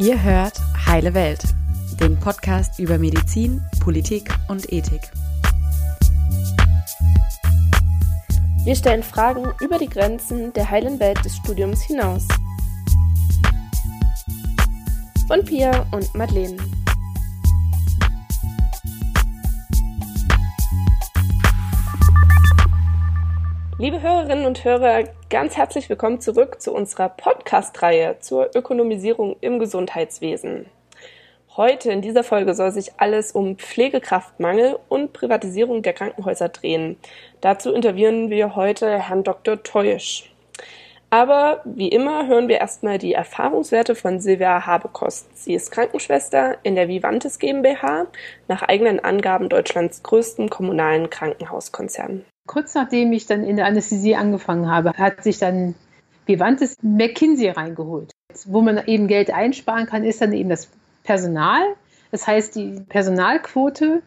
Ihr hört Heile Welt, den Podcast über Medizin, Politik und Ethik. Wir stellen Fragen über die Grenzen der heilen Welt des Studiums hinaus. Von Pia und Madeleine. Liebe Hörerinnen und Hörer, ganz herzlich willkommen zurück zu unserer Podcast-Reihe zur Ökonomisierung im Gesundheitswesen. Heute in dieser Folge soll sich alles um Pflegekraftmangel und Privatisierung der Krankenhäuser drehen. Dazu interviewen wir heute Herrn Dr. Teusch. Aber wie immer hören wir erstmal die Erfahrungswerte von Silvia Habekost. Sie ist Krankenschwester in der Vivantes GmbH, nach eigenen Angaben Deutschlands größten kommunalen Krankenhauskonzern. Kurz nachdem ich dann in der Anästhesie angefangen habe, hat sich dann Vivantes McKinsey reingeholt. Wo man eben Geld einsparen kann, ist dann eben das Personal. Das heißt, die Personalquote,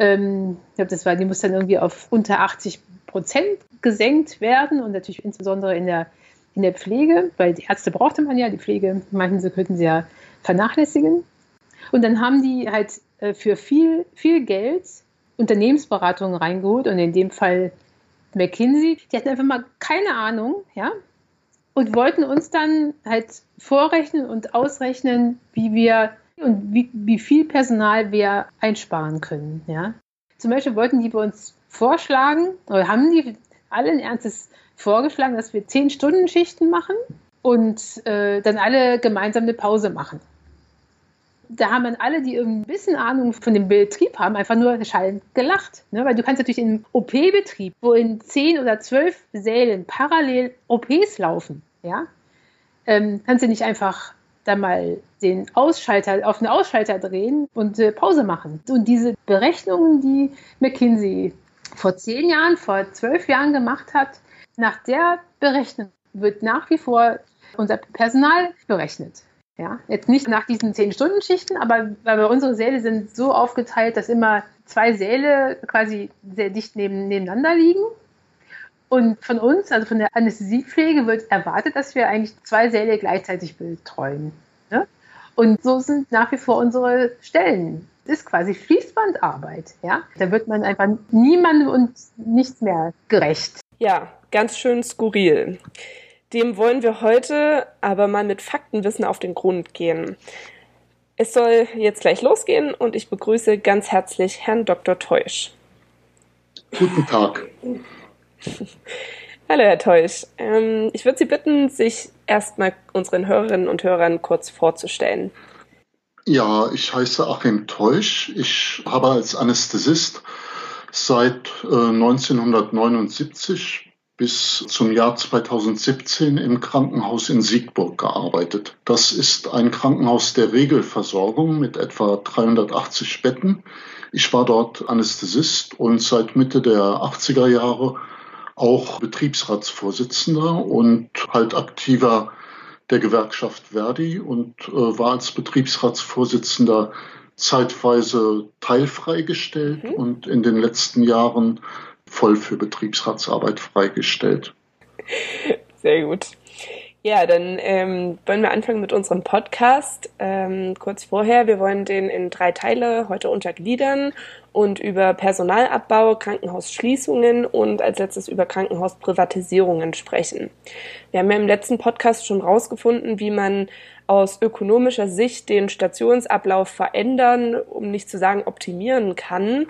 ähm, ich glaube, das war, die muss dann irgendwie auf unter 80 Prozent gesenkt werden und natürlich insbesondere in der, in der Pflege, weil die Ärzte brauchte man ja, die Pflege sie, könnten sie ja vernachlässigen. Und dann haben die halt äh, für viel, viel Geld Unternehmensberatungen reingeholt und in dem Fall McKinsey. Die hatten einfach mal keine Ahnung, ja, und wollten uns dann halt vorrechnen und ausrechnen, wie wir und wie, wie viel Personal wir einsparen können, ja. Zum Beispiel wollten die bei uns vorschlagen, oder haben die allen Ernstes vorgeschlagen, dass wir zehn Stunden Schichten machen und äh, dann alle gemeinsam eine Pause machen da haben dann alle, die ein bisschen Ahnung von dem Betrieb haben, einfach nur schallend gelacht. Ne? Weil du kannst natürlich in einem OP-Betrieb, wo in zehn oder zwölf Sälen parallel OPs laufen, ja, ähm, kannst du nicht einfach da mal den Ausschalter auf den Ausschalter drehen und äh, Pause machen. Und diese Berechnungen, die McKinsey vor zehn Jahren, vor zwölf Jahren gemacht hat, nach der Berechnung wird nach wie vor unser Personal berechnet. Ja, jetzt nicht nach diesen zehn Stunden Schichten, aber weil unsere Säle sind so aufgeteilt, dass immer zwei Säle quasi sehr dicht neben, nebeneinander liegen. Und von uns, also von der Anästhesiepflege, wird erwartet, dass wir eigentlich zwei Säle gleichzeitig betreuen. Ne? Und so sind nach wie vor unsere Stellen. Das ist quasi Fließbandarbeit. Ja? Da wird man einfach niemandem und nichts mehr gerecht. Ja, ganz schön skurril. Dem wollen wir heute aber mal mit Faktenwissen auf den Grund gehen. Es soll jetzt gleich losgehen und ich begrüße ganz herzlich Herrn Dr. Teusch. Guten Tag. Hallo, Herr Teusch. Ähm, ich würde Sie bitten, sich erstmal unseren Hörerinnen und Hörern kurz vorzustellen. Ja, ich heiße Achim Teusch. Ich habe als Anästhesist seit äh, 1979 bis zum Jahr 2017 im Krankenhaus in Siegburg gearbeitet. Das ist ein Krankenhaus der Regelversorgung mit etwa 380 Betten. Ich war dort Anästhesist und seit Mitte der 80er Jahre auch Betriebsratsvorsitzender und halt aktiver der Gewerkschaft Verdi und äh, war als Betriebsratsvorsitzender zeitweise teilfreigestellt mhm. und in den letzten Jahren voll für Betriebsratsarbeit freigestellt. Sehr gut. Ja, dann ähm, wollen wir anfangen mit unserem Podcast. Ähm, kurz vorher, wir wollen den in drei Teile heute untergliedern und über Personalabbau, Krankenhausschließungen und als letztes über Krankenhausprivatisierungen sprechen. Wir haben ja im letzten Podcast schon rausgefunden, wie man aus ökonomischer Sicht den Stationsablauf verändern, um nicht zu sagen optimieren kann.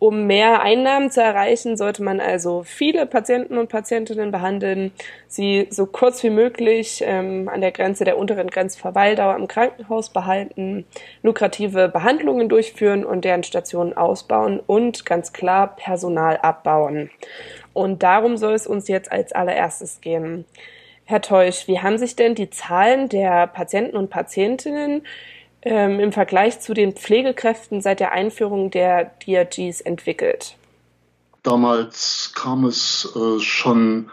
Um mehr Einnahmen zu erreichen, sollte man also viele Patienten und Patientinnen behandeln, sie so kurz wie möglich ähm, an der Grenze der unteren Grenzverweildauer im Krankenhaus behalten, lukrative Behandlungen durchführen und deren Stationen ausbauen und ganz klar Personal abbauen. Und darum soll es uns jetzt als allererstes gehen. Herr Teusch, wie haben sich denn die Zahlen der Patienten und Patientinnen ähm, im Vergleich zu den Pflegekräften seit der Einführung der DRGs entwickelt? Damals kam es äh, schon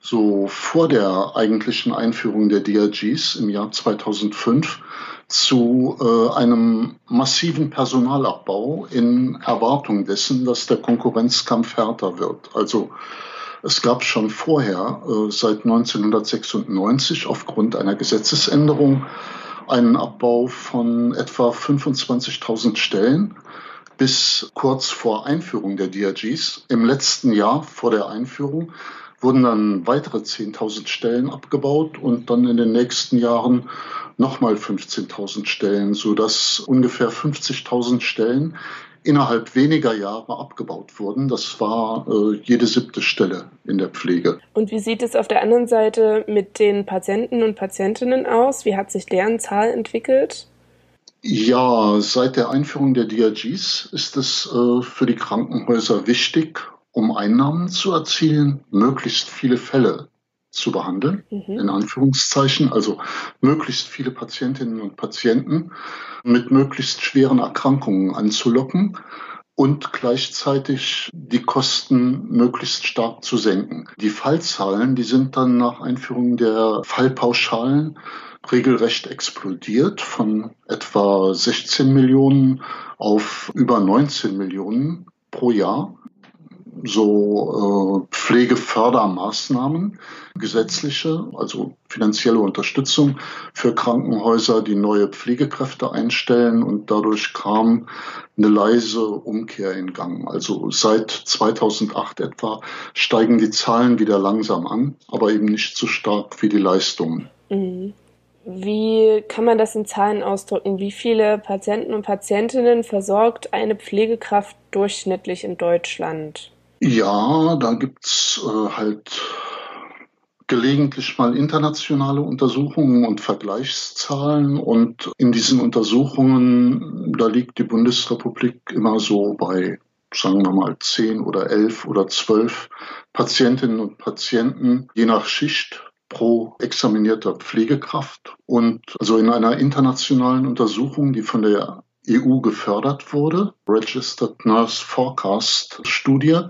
so vor der eigentlichen Einführung der DRGs im Jahr 2005 zu äh, einem massiven Personalabbau in Erwartung dessen, dass der Konkurrenzkampf härter wird. Also es gab schon vorher, äh, seit 1996, aufgrund einer Gesetzesänderung, einen Abbau von etwa 25.000 Stellen bis kurz vor Einführung der DRGs. Im letzten Jahr vor der Einführung wurden dann weitere 10.000 Stellen abgebaut und dann in den nächsten Jahren nochmal 15.000 Stellen, sodass ungefähr 50.000 Stellen innerhalb weniger Jahre abgebaut wurden. Das war äh, jede siebte Stelle in der Pflege. Und wie sieht es auf der anderen Seite mit den Patienten und Patientinnen aus? Wie hat sich deren Zahl entwickelt? Ja, seit der Einführung der DRGs ist es äh, für die Krankenhäuser wichtig, um Einnahmen zu erzielen, möglichst viele Fälle zu behandeln, mhm. in Anführungszeichen, also möglichst viele Patientinnen und Patienten mit möglichst schweren Erkrankungen anzulocken und gleichzeitig die Kosten möglichst stark zu senken. Die Fallzahlen, die sind dann nach Einführung der Fallpauschalen regelrecht explodiert von etwa 16 Millionen auf über 19 Millionen pro Jahr so äh, Pflegefördermaßnahmen, gesetzliche, also finanzielle Unterstützung für Krankenhäuser, die neue Pflegekräfte einstellen und dadurch kam eine leise Umkehr in Gang. Also seit 2008 etwa steigen die Zahlen wieder langsam an, aber eben nicht so stark wie die Leistungen. Mhm. Wie kann man das in Zahlen ausdrücken? Wie viele Patienten und Patientinnen versorgt eine Pflegekraft durchschnittlich in Deutschland? Ja, da gibt's äh, halt gelegentlich mal internationale Untersuchungen und Vergleichszahlen. Und in diesen Untersuchungen, da liegt die Bundesrepublik immer so bei, sagen wir mal, zehn oder elf oder zwölf Patientinnen und Patienten, je nach Schicht pro examinierter Pflegekraft. Und also in einer internationalen Untersuchung, die von der EU gefördert wurde, Registered Nurse Forecast Studie,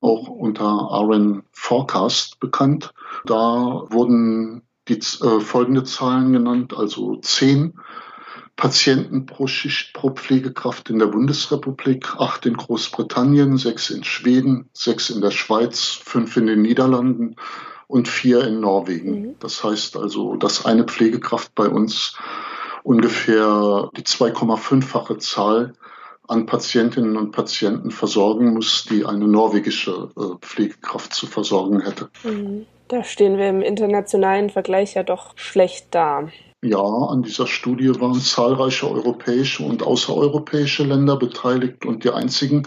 auch unter RN Forecast bekannt. Da wurden die äh, folgende Zahlen genannt, also zehn Patienten pro Schicht pro Pflegekraft in der Bundesrepublik, acht in Großbritannien, sechs in Schweden, sechs in der Schweiz, fünf in den Niederlanden und vier in Norwegen. Mhm. Das heißt also, dass eine Pflegekraft bei uns ungefähr die 2,5-fache Zahl an Patientinnen und Patienten versorgen muss, die eine norwegische äh, Pflegekraft zu versorgen hätte. Mhm. Da stehen wir im internationalen Vergleich ja doch schlecht da. Ja, an dieser Studie waren zahlreiche europäische und außereuropäische Länder beteiligt und die einzigen,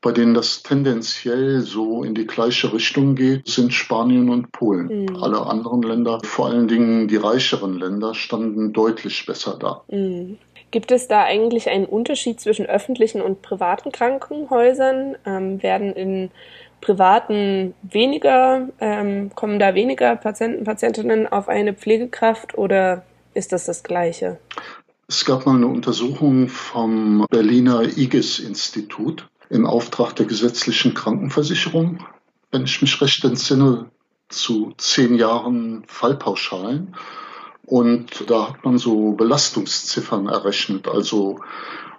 bei denen das tendenziell so in die gleiche Richtung geht, sind Spanien und Polen. Mhm. Alle anderen Länder, vor allen Dingen die reicheren Länder, standen deutlich besser da. Mhm. Gibt es da eigentlich einen Unterschied zwischen öffentlichen und privaten Krankenhäusern? Ähm, werden in privaten weniger, ähm, kommen da weniger Patienten, Patientinnen auf eine Pflegekraft oder ist das das Gleiche? Es gab mal eine Untersuchung vom Berliner IGES-Institut im Auftrag der gesetzlichen Krankenversicherung, wenn ich mich recht entsinne, zu zehn Jahren Fallpauschalen. Und da hat man so Belastungsziffern errechnet, also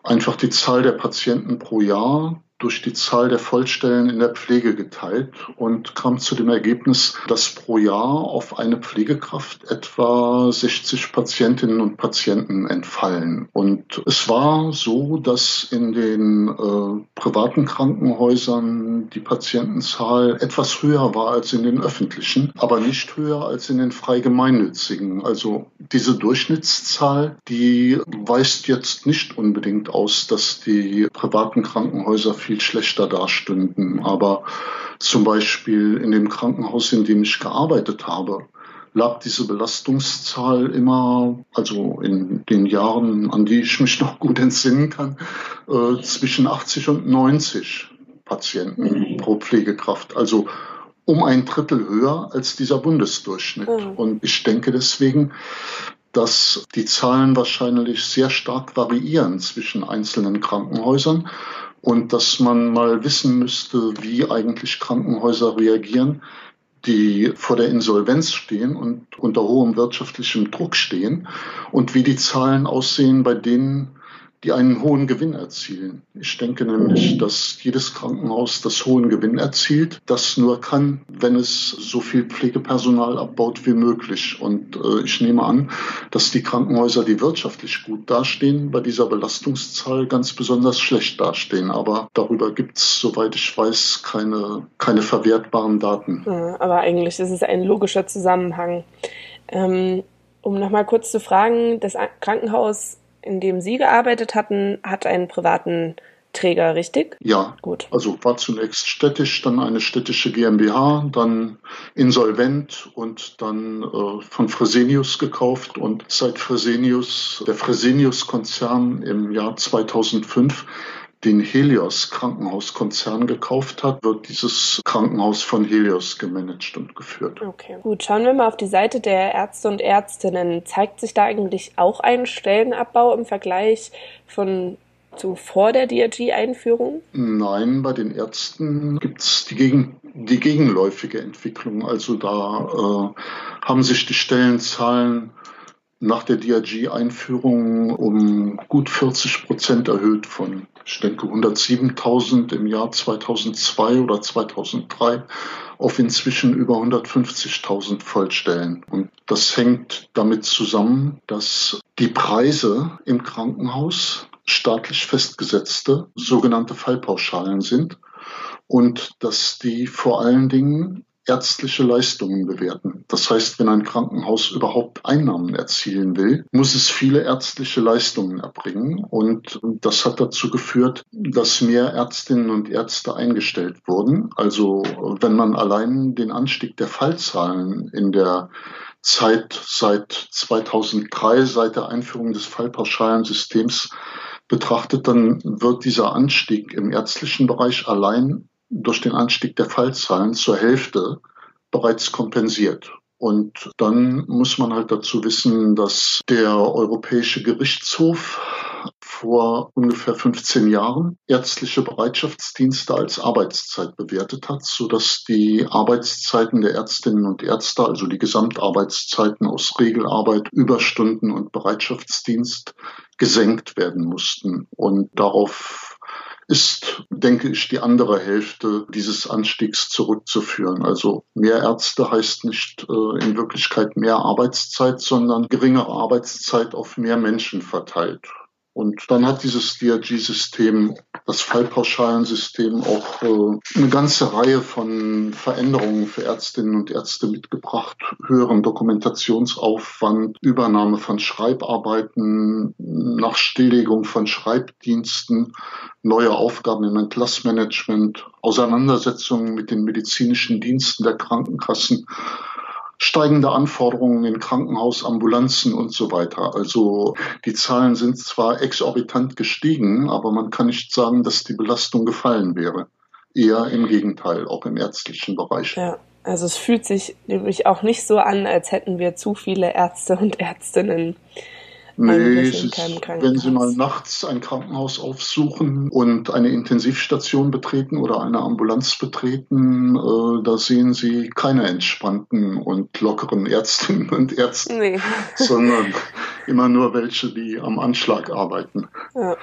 einfach die Zahl der Patienten pro Jahr durch die Zahl der Vollstellen in der Pflege geteilt und kam zu dem Ergebnis, dass pro Jahr auf eine Pflegekraft etwa 60 Patientinnen und Patienten entfallen. Und es war so, dass in den äh, privaten Krankenhäusern die Patientenzahl etwas höher war als in den öffentlichen, aber nicht höher als in den frei gemeinnützigen. Also diese Durchschnittszahl, die weist jetzt nicht unbedingt aus, dass die privaten Krankenhäuser viel schlechter dastünden. Aber zum Beispiel in dem Krankenhaus, in dem ich gearbeitet habe, lag diese Belastungszahl immer, also in den Jahren, an die ich mich noch gut entsinnen kann, äh, zwischen 80 und 90 Patienten pro Pflegekraft. Also um ein Drittel höher als dieser Bundesdurchschnitt. Mhm. Und ich denke deswegen, dass die Zahlen wahrscheinlich sehr stark variieren zwischen einzelnen Krankenhäusern und dass man mal wissen müsste, wie eigentlich Krankenhäuser reagieren, die vor der Insolvenz stehen und unter hohem wirtschaftlichem Druck stehen und wie die Zahlen aussehen bei denen, die einen hohen Gewinn erzielen. Ich denke nämlich, dass jedes Krankenhaus das hohen Gewinn erzielt, das nur kann, wenn es so viel Pflegepersonal abbaut wie möglich. Und äh, ich nehme an, dass die Krankenhäuser, die wirtschaftlich gut dastehen, bei dieser Belastungszahl ganz besonders schlecht dastehen. Aber darüber gibt es, soweit ich weiß, keine, keine verwertbaren Daten. Ja, aber eigentlich ist es ein logischer Zusammenhang. Ähm, um nochmal kurz zu fragen, das Krankenhaus in dem Sie gearbeitet hatten, hat einen privaten Träger, richtig? Ja, gut. Also war zunächst städtisch, dann eine städtische GmbH, dann insolvent und dann äh, von Fresenius gekauft. Und seit Fresenius, der Fresenius-Konzern im Jahr 2005 den Helios Krankenhauskonzern gekauft hat, wird dieses Krankenhaus von Helios gemanagt und geführt. Okay, gut. Schauen wir mal auf die Seite der Ärzte und Ärztinnen. Zeigt sich da eigentlich auch ein Stellenabbau im Vergleich von zu vor der DRG-Einführung? Nein, bei den Ärzten gibt es die, gegen, die gegenläufige Entwicklung. Also da äh, haben sich die Stellenzahlen nach der DRG-Einführung um gut 40 Prozent erhöht von, ich denke, 107.000 im Jahr 2002 oder 2003 auf inzwischen über 150.000 Vollstellen. Und das hängt damit zusammen, dass die Preise im Krankenhaus staatlich festgesetzte sogenannte Fallpauschalen sind und dass die vor allen Dingen ärztliche Leistungen bewerten. Das heißt, wenn ein Krankenhaus überhaupt Einnahmen erzielen will, muss es viele ärztliche Leistungen erbringen. Und das hat dazu geführt, dass mehr Ärztinnen und Ärzte eingestellt wurden. Also wenn man allein den Anstieg der Fallzahlen in der Zeit seit 2003, seit der Einführung des Fallpauschalensystems betrachtet, dann wird dieser Anstieg im ärztlichen Bereich allein durch den Anstieg der Fallzahlen zur Hälfte bereits kompensiert. Und dann muss man halt dazu wissen, dass der Europäische Gerichtshof vor ungefähr 15 Jahren ärztliche Bereitschaftsdienste als Arbeitszeit bewertet hat, so dass die Arbeitszeiten der Ärztinnen und Ärzte, also die Gesamtarbeitszeiten aus Regelarbeit, Überstunden und Bereitschaftsdienst gesenkt werden mussten. Und darauf ist, denke ich, die andere Hälfte dieses Anstiegs zurückzuführen. Also mehr Ärzte heißt nicht äh, in Wirklichkeit mehr Arbeitszeit, sondern geringere Arbeitszeit auf mehr Menschen verteilt. Und dann hat dieses DRG-System, das Fallpauschalensystem, auch äh, eine ganze Reihe von Veränderungen für Ärztinnen und Ärzte mitgebracht. Höheren Dokumentationsaufwand, Übernahme von Schreibarbeiten, nach Stilllegung von Schreibdiensten, neue Aufgaben im Entlassmanagement, Auseinandersetzungen mit den medizinischen Diensten der Krankenkassen steigende Anforderungen in Krankenhaus, Ambulanzen und so weiter. Also die Zahlen sind zwar exorbitant gestiegen, aber man kann nicht sagen, dass die Belastung gefallen wäre. Eher im Gegenteil, auch im ärztlichen Bereich. Ja, also es fühlt sich nämlich auch nicht so an, als hätten wir zu viele Ärzte und Ärztinnen. Nee, ist, wenn Sie mal nachts ein Krankenhaus aufsuchen und eine Intensivstation betreten oder eine Ambulanz betreten, äh, da sehen Sie keine entspannten und lockeren Ärztinnen und Ärzte, nee. sondern immer nur welche, die am Anschlag arbeiten. Ja.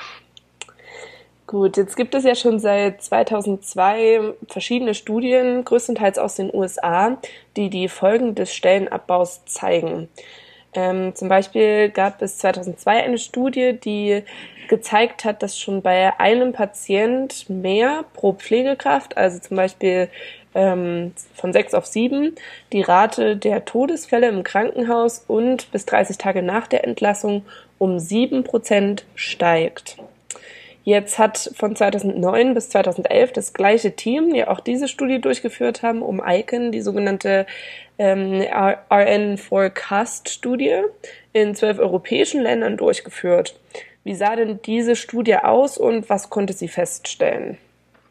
Gut, jetzt gibt es ja schon seit 2002 verschiedene Studien, größtenteils aus den USA, die die Folgen des Stellenabbaus zeigen. Ähm, zum Beispiel gab es 2002 eine Studie, die gezeigt hat, dass schon bei einem Patient mehr pro Pflegekraft, also zum Beispiel ähm, von sechs auf sieben, die Rate der Todesfälle im Krankenhaus und bis 30 Tage nach der Entlassung um sieben Prozent steigt. Jetzt hat von 2009 bis 2011 das gleiche Team ja auch diese Studie durchgeführt haben, um ICON, die sogenannte ähm, RN Forecast Studie, in zwölf europäischen Ländern durchgeführt. Wie sah denn diese Studie aus und was konnte sie feststellen?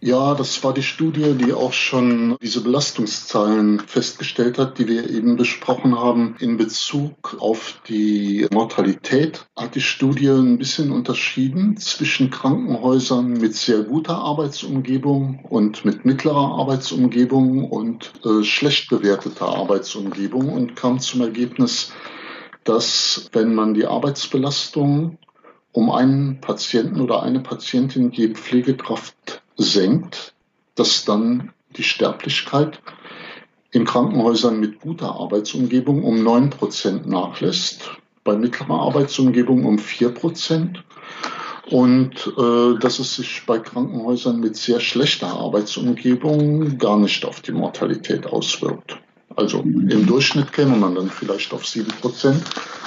Ja, das war die Studie, die auch schon diese Belastungszahlen festgestellt hat, die wir eben besprochen haben. In Bezug auf die Mortalität hat die Studie ein bisschen unterschieden zwischen Krankenhäusern mit sehr guter Arbeitsumgebung und mit mittlerer Arbeitsumgebung und äh, schlecht bewerteter Arbeitsumgebung und kam zum Ergebnis, dass wenn man die Arbeitsbelastung um einen Patienten oder eine Patientin die Pflegekraft senkt, dass dann die Sterblichkeit in Krankenhäusern mit guter Arbeitsumgebung um 9% nachlässt, bei mittlerer Arbeitsumgebung um 4% und äh, dass es sich bei Krankenhäusern mit sehr schlechter Arbeitsumgebung gar nicht auf die Mortalität auswirkt. Also im Durchschnitt käme man dann vielleicht auf 7%,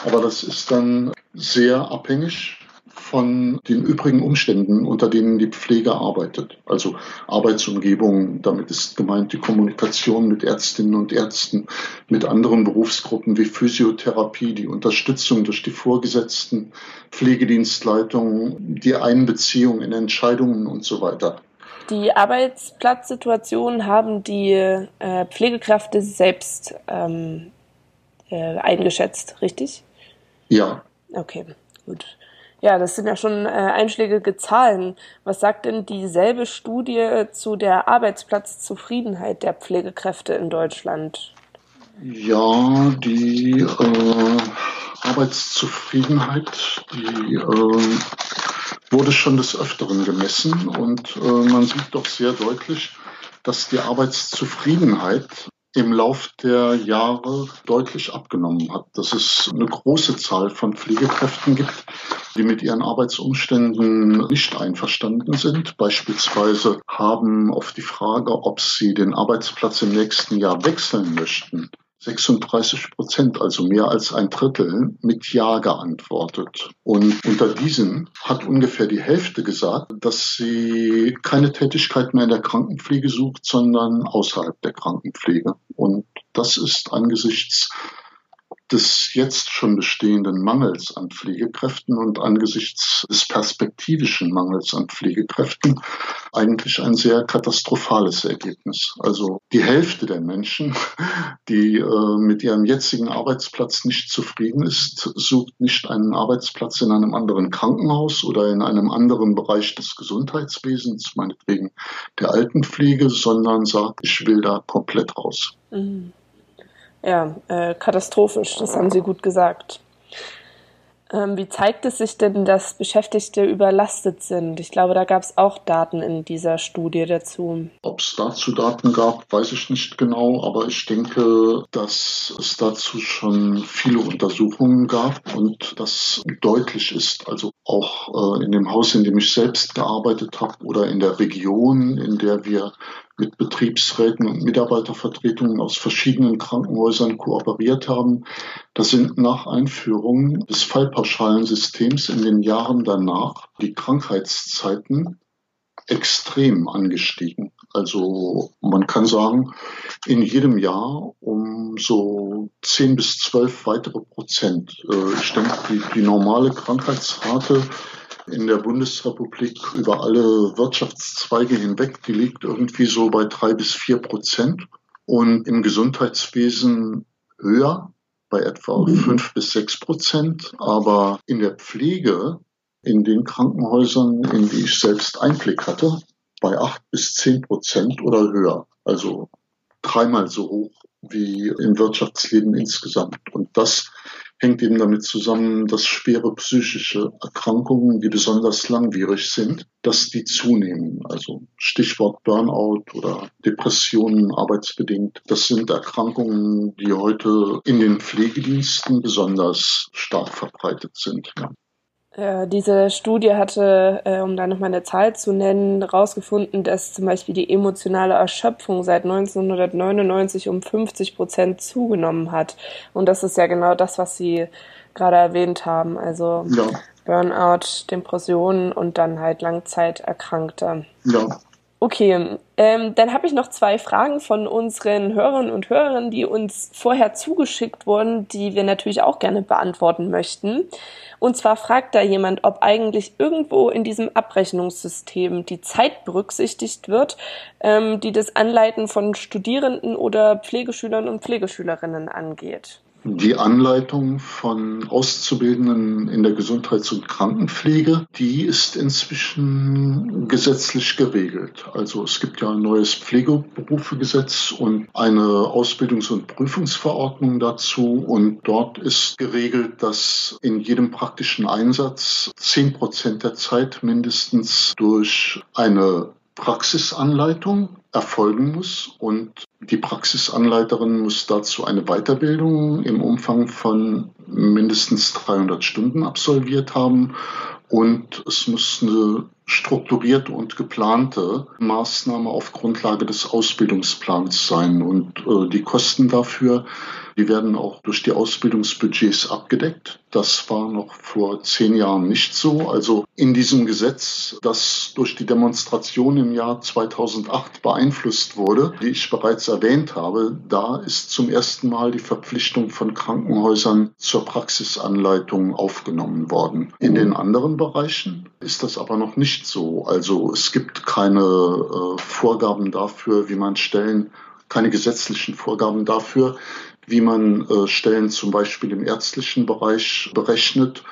aber das ist dann sehr abhängig von den übrigen Umständen, unter denen die Pflege arbeitet. Also Arbeitsumgebung, damit ist gemeint die Kommunikation mit Ärztinnen und Ärzten, mit anderen Berufsgruppen wie Physiotherapie, die Unterstützung durch die Vorgesetzten, Pflegedienstleitung, die Einbeziehung in Entscheidungen und so weiter. Die Arbeitsplatzsituation haben die äh, Pflegekräfte selbst ähm, äh, eingeschätzt, richtig? Ja. Okay, gut. Ja, das sind ja schon äh, einschlägige Zahlen. Was sagt denn dieselbe Studie zu der Arbeitsplatzzufriedenheit der Pflegekräfte in Deutschland? Ja, die äh, Arbeitszufriedenheit, die äh, wurde schon des Öfteren gemessen und äh, man sieht doch sehr deutlich, dass die Arbeitszufriedenheit im Lauf der Jahre deutlich abgenommen hat. Dass es eine große Zahl von Pflegekräften gibt, die mit ihren Arbeitsumständen nicht einverstanden sind. Beispielsweise haben auf die Frage, ob sie den Arbeitsplatz im nächsten Jahr wechseln möchten, 36 Prozent, also mehr als ein Drittel, mit Ja geantwortet. Und unter diesen hat ungefähr die Hälfte gesagt, dass sie keine Tätigkeit mehr in der Krankenpflege sucht, sondern außerhalb der Krankenpflege. Und das ist angesichts des jetzt schon bestehenden Mangels an Pflegekräften und angesichts des perspektivischen Mangels an Pflegekräften eigentlich ein sehr katastrophales Ergebnis. Also die Hälfte der Menschen, die äh, mit ihrem jetzigen Arbeitsplatz nicht zufrieden ist, sucht nicht einen Arbeitsplatz in einem anderen Krankenhaus oder in einem anderen Bereich des Gesundheitswesens, meinetwegen der Altenpflege, sondern sagt, ich will da komplett raus. Mhm ja, äh, katastrophisch, das haben Sie gut gesagt. Ähm, wie zeigt es sich denn, dass Beschäftigte überlastet sind? Ich glaube, da gab es auch Daten in dieser Studie dazu. Ob es dazu Daten gab, weiß ich nicht genau, aber ich denke, dass es dazu schon viele Untersuchungen gab und das deutlich ist. Also auch äh, in dem Haus, in dem ich selbst gearbeitet habe oder in der Region, in der wir mit Betriebsräten und Mitarbeitervertretungen aus verschiedenen Krankenhäusern kooperiert haben. Da sind nach Einführung des Fallpauschalensystems in den Jahren danach die Krankheitszeiten extrem angestiegen. Also man kann sagen, in jedem Jahr um so 10 bis 12 weitere Prozent. Äh, ich denke, die, die normale Krankheitsrate in der Bundesrepublik über alle Wirtschaftszweige hinweg, die liegt irgendwie so bei drei bis vier Prozent und im Gesundheitswesen höher bei etwa mhm. fünf bis sechs Prozent. Aber in der Pflege, in den Krankenhäusern, in die ich selbst Einblick hatte, bei acht bis zehn Prozent oder höher. Also dreimal so hoch wie im Wirtschaftsleben insgesamt. Und das hängt eben damit zusammen, dass schwere psychische Erkrankungen, die besonders langwierig sind, dass die zunehmen. Also Stichwort Burnout oder Depressionen arbeitsbedingt. Das sind Erkrankungen, die heute in den Pflegediensten besonders stark verbreitet sind. Ja. Äh, diese Studie hatte, äh, um da nochmal eine Zahl zu nennen, herausgefunden, dass zum Beispiel die emotionale Erschöpfung seit 1999 um 50 Prozent zugenommen hat. Und das ist ja genau das, was Sie gerade erwähnt haben. Also ja. Burnout, Depressionen und dann halt Langzeiterkrankte. Ja. Okay, ähm, dann habe ich noch zwei Fragen von unseren Hörern und Hörerinnen, die uns vorher zugeschickt wurden, die wir natürlich auch gerne beantworten möchten. Und zwar fragt da jemand, ob eigentlich irgendwo in diesem Abrechnungssystem die Zeit berücksichtigt wird, ähm, die das Anleiten von Studierenden oder Pflegeschülern und Pflegeschülerinnen angeht. Die Anleitung von Auszubildenden in der Gesundheits- und Krankenpflege, die ist inzwischen gesetzlich geregelt. Also es gibt ja ein neues Pflegeberufegesetz und eine Ausbildungs- und Prüfungsverordnung dazu. Und dort ist geregelt, dass in jedem praktischen Einsatz zehn Prozent der Zeit mindestens durch eine Praxisanleitung erfolgen muss und die Praxisanleiterin muss dazu eine Weiterbildung im Umfang von mindestens 300 Stunden absolviert haben und es muss eine strukturierte und geplante Maßnahme auf Grundlage des Ausbildungsplans sein. Und äh, die Kosten dafür die werden auch durch die Ausbildungsbudgets abgedeckt. Das war noch vor zehn Jahren nicht so. Also in diesem Gesetz, das durch die Demonstration im Jahr 2008 beeinflusst wurde, die ich bereits erwähnt habe, da ist zum ersten Mal die Verpflichtung von Krankenhäusern zur Praxisanleitung aufgenommen worden. In den anderen Bereichen ist das aber noch nicht so. Also es gibt keine äh, Vorgaben dafür, wie man Stellen keine gesetzlichen Vorgaben dafür, wie man äh, Stellen zum Beispiel im ärztlichen Bereich berechnet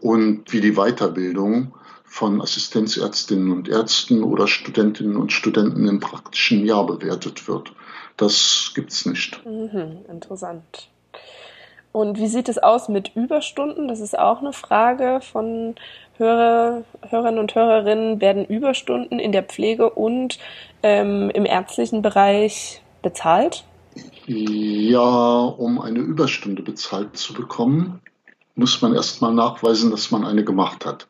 und wie die Weiterbildung von Assistenzärztinnen und Ärzten oder Studentinnen und Studenten im praktischen Jahr bewertet wird. Das gibt es nicht. Mhm, interessant. Und wie sieht es aus mit Überstunden? Das ist auch eine Frage von Hörer, Hörern und Hörerinnen. Werden Überstunden in der Pflege und ähm, im ärztlichen Bereich bezahlt? Ja, um eine Überstunde bezahlt zu bekommen, muss man erstmal nachweisen, dass man eine gemacht hat.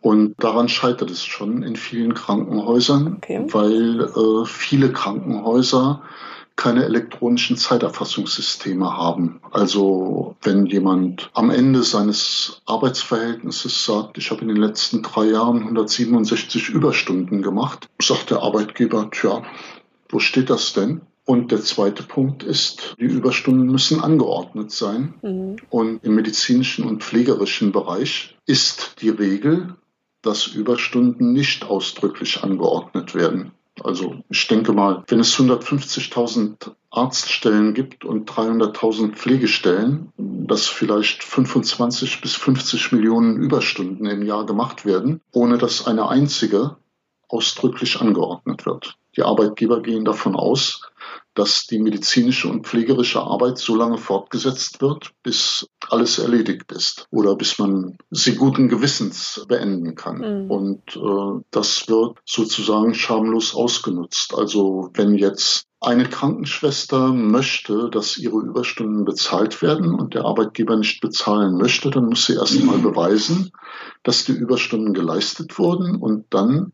Und daran scheitert es schon in vielen Krankenhäusern, okay. weil äh, viele Krankenhäuser keine elektronischen Zeiterfassungssysteme haben. Also wenn jemand am Ende seines Arbeitsverhältnisses sagt, ich habe in den letzten drei Jahren 167 Überstunden gemacht, sagt der Arbeitgeber, tja, wo steht das denn? Und der zweite Punkt ist, die Überstunden müssen angeordnet sein. Mhm. Und im medizinischen und pflegerischen Bereich ist die Regel, dass Überstunden nicht ausdrücklich angeordnet werden. Also ich denke mal, wenn es 150.000 Arztstellen gibt und 300.000 Pflegestellen, dass vielleicht 25 bis 50 Millionen Überstunden im Jahr gemacht werden, ohne dass eine einzige ausdrücklich angeordnet wird. Die Arbeitgeber gehen davon aus, dass die medizinische und pflegerische Arbeit so lange fortgesetzt wird, bis alles erledigt ist oder bis man sie guten Gewissens beenden kann. Mhm. Und äh, das wird sozusagen schamlos ausgenutzt. Also wenn jetzt eine Krankenschwester möchte, dass ihre Überstunden bezahlt werden und der Arbeitgeber nicht bezahlen möchte, dann muss sie erst mal beweisen, dass die Überstunden geleistet wurden und dann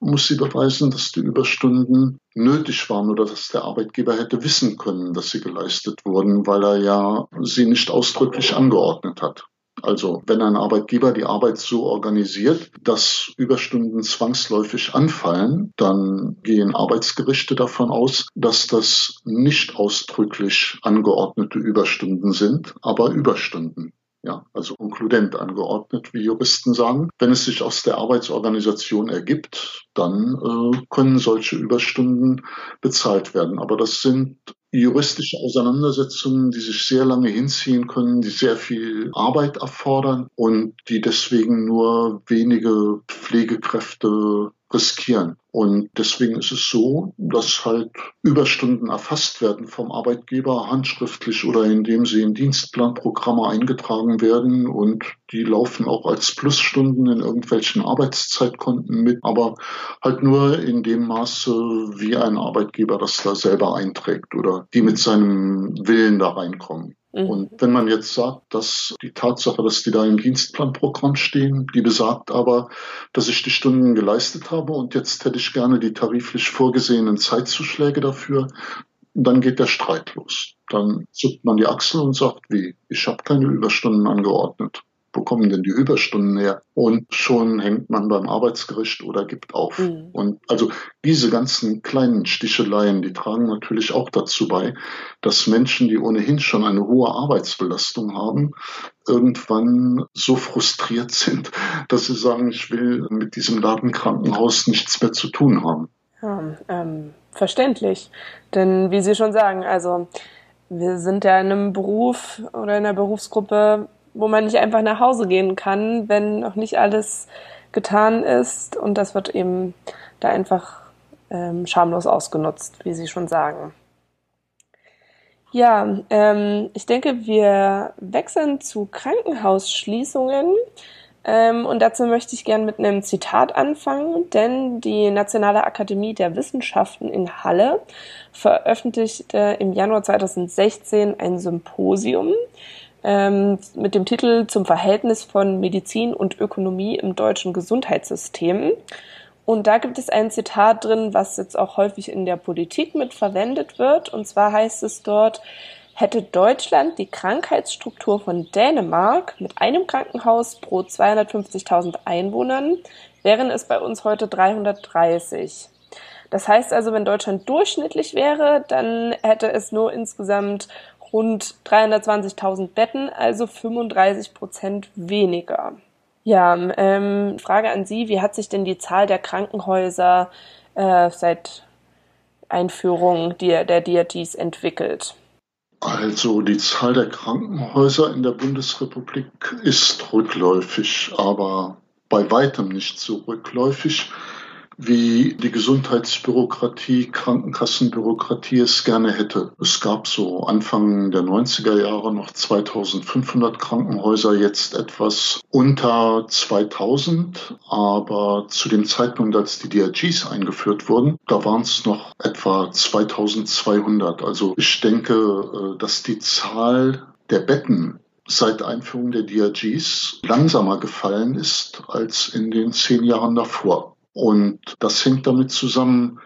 muss sie beweisen, dass die Überstunden nötig waren oder dass der Arbeitgeber hätte wissen können, dass sie geleistet wurden, weil er ja sie nicht ausdrücklich angeordnet hat. Also wenn ein Arbeitgeber die Arbeit so organisiert, dass Überstunden zwangsläufig anfallen, dann gehen Arbeitsgerichte davon aus, dass das nicht ausdrücklich angeordnete Überstunden sind, aber Überstunden ja, also konkludent angeordnet, wie Juristen sagen. Wenn es sich aus der Arbeitsorganisation ergibt, dann äh, können solche Überstunden bezahlt werden. Aber das sind juristische Auseinandersetzungen, die sich sehr lange hinziehen können, die sehr viel Arbeit erfordern und die deswegen nur wenige Pflegekräfte riskieren. Und deswegen ist es so, dass halt Überstunden erfasst werden vom Arbeitgeber handschriftlich oder indem sie in Dienstplanprogramme eingetragen werden und die laufen auch als Plusstunden in irgendwelchen Arbeitszeitkonten mit, aber halt nur in dem Maße, wie ein Arbeitgeber das da selber einträgt oder die mit seinem Willen da reinkommen. Mhm. Und wenn man jetzt sagt, dass die Tatsache, dass die da im Dienstplanprogramm stehen, die besagt aber, dass ich die Stunden geleistet habe und jetzt hätte ich gerne die tariflich vorgesehenen Zeitzuschläge dafür, dann geht der Streit los. Dann zuckt man die Achsel und sagt, wie, ich habe keine Überstunden angeordnet wo kommen denn die Überstunden her? Und schon hängt man beim Arbeitsgericht oder gibt auf. Mhm. Und also diese ganzen kleinen Sticheleien, die tragen natürlich auch dazu bei, dass Menschen, die ohnehin schon eine hohe Arbeitsbelastung haben, irgendwann so frustriert sind, dass sie sagen, ich will mit diesem Ladenkrankenhaus nichts mehr zu tun haben. Ja, ähm, verständlich. Denn wie Sie schon sagen, also wir sind ja in einem Beruf oder in einer Berufsgruppe, wo man nicht einfach nach Hause gehen kann, wenn noch nicht alles getan ist. Und das wird eben da einfach ähm, schamlos ausgenutzt, wie Sie schon sagen. Ja, ähm, ich denke, wir wechseln zu Krankenhausschließungen. Ähm, und dazu möchte ich gerne mit einem Zitat anfangen, denn die Nationale Akademie der Wissenschaften in Halle veröffentlichte im Januar 2016 ein Symposium ähm, mit dem Titel Zum Verhältnis von Medizin und Ökonomie im deutschen Gesundheitssystem. Und da gibt es ein Zitat drin, was jetzt auch häufig in der Politik mit verwendet wird. Und zwar heißt es dort, Hätte Deutschland die Krankheitsstruktur von Dänemark mit einem Krankenhaus pro 250.000 Einwohnern, wären es bei uns heute 330. Das heißt also, wenn Deutschland durchschnittlich wäre, dann hätte es nur insgesamt rund 320.000 Betten, also 35 Prozent weniger. Ja, ähm, Frage an Sie, wie hat sich denn die Zahl der Krankenhäuser äh, seit Einführung der, der DRGs entwickelt? Also die Zahl der Krankenhäuser in der Bundesrepublik ist rückläufig, aber bei weitem nicht so rückläufig wie die Gesundheitsbürokratie, Krankenkassenbürokratie es gerne hätte. Es gab so Anfang der 90er Jahre noch 2500 Krankenhäuser, jetzt etwas unter 2000, aber zu dem Zeitpunkt, als die DRGs eingeführt wurden, da waren es noch etwa 2200. Also ich denke, äh, dass die Zahl der Betten seit Einführung der DRGs langsamer gefallen ist als in den zehn Jahren davor. Und das hängt damit zusammen,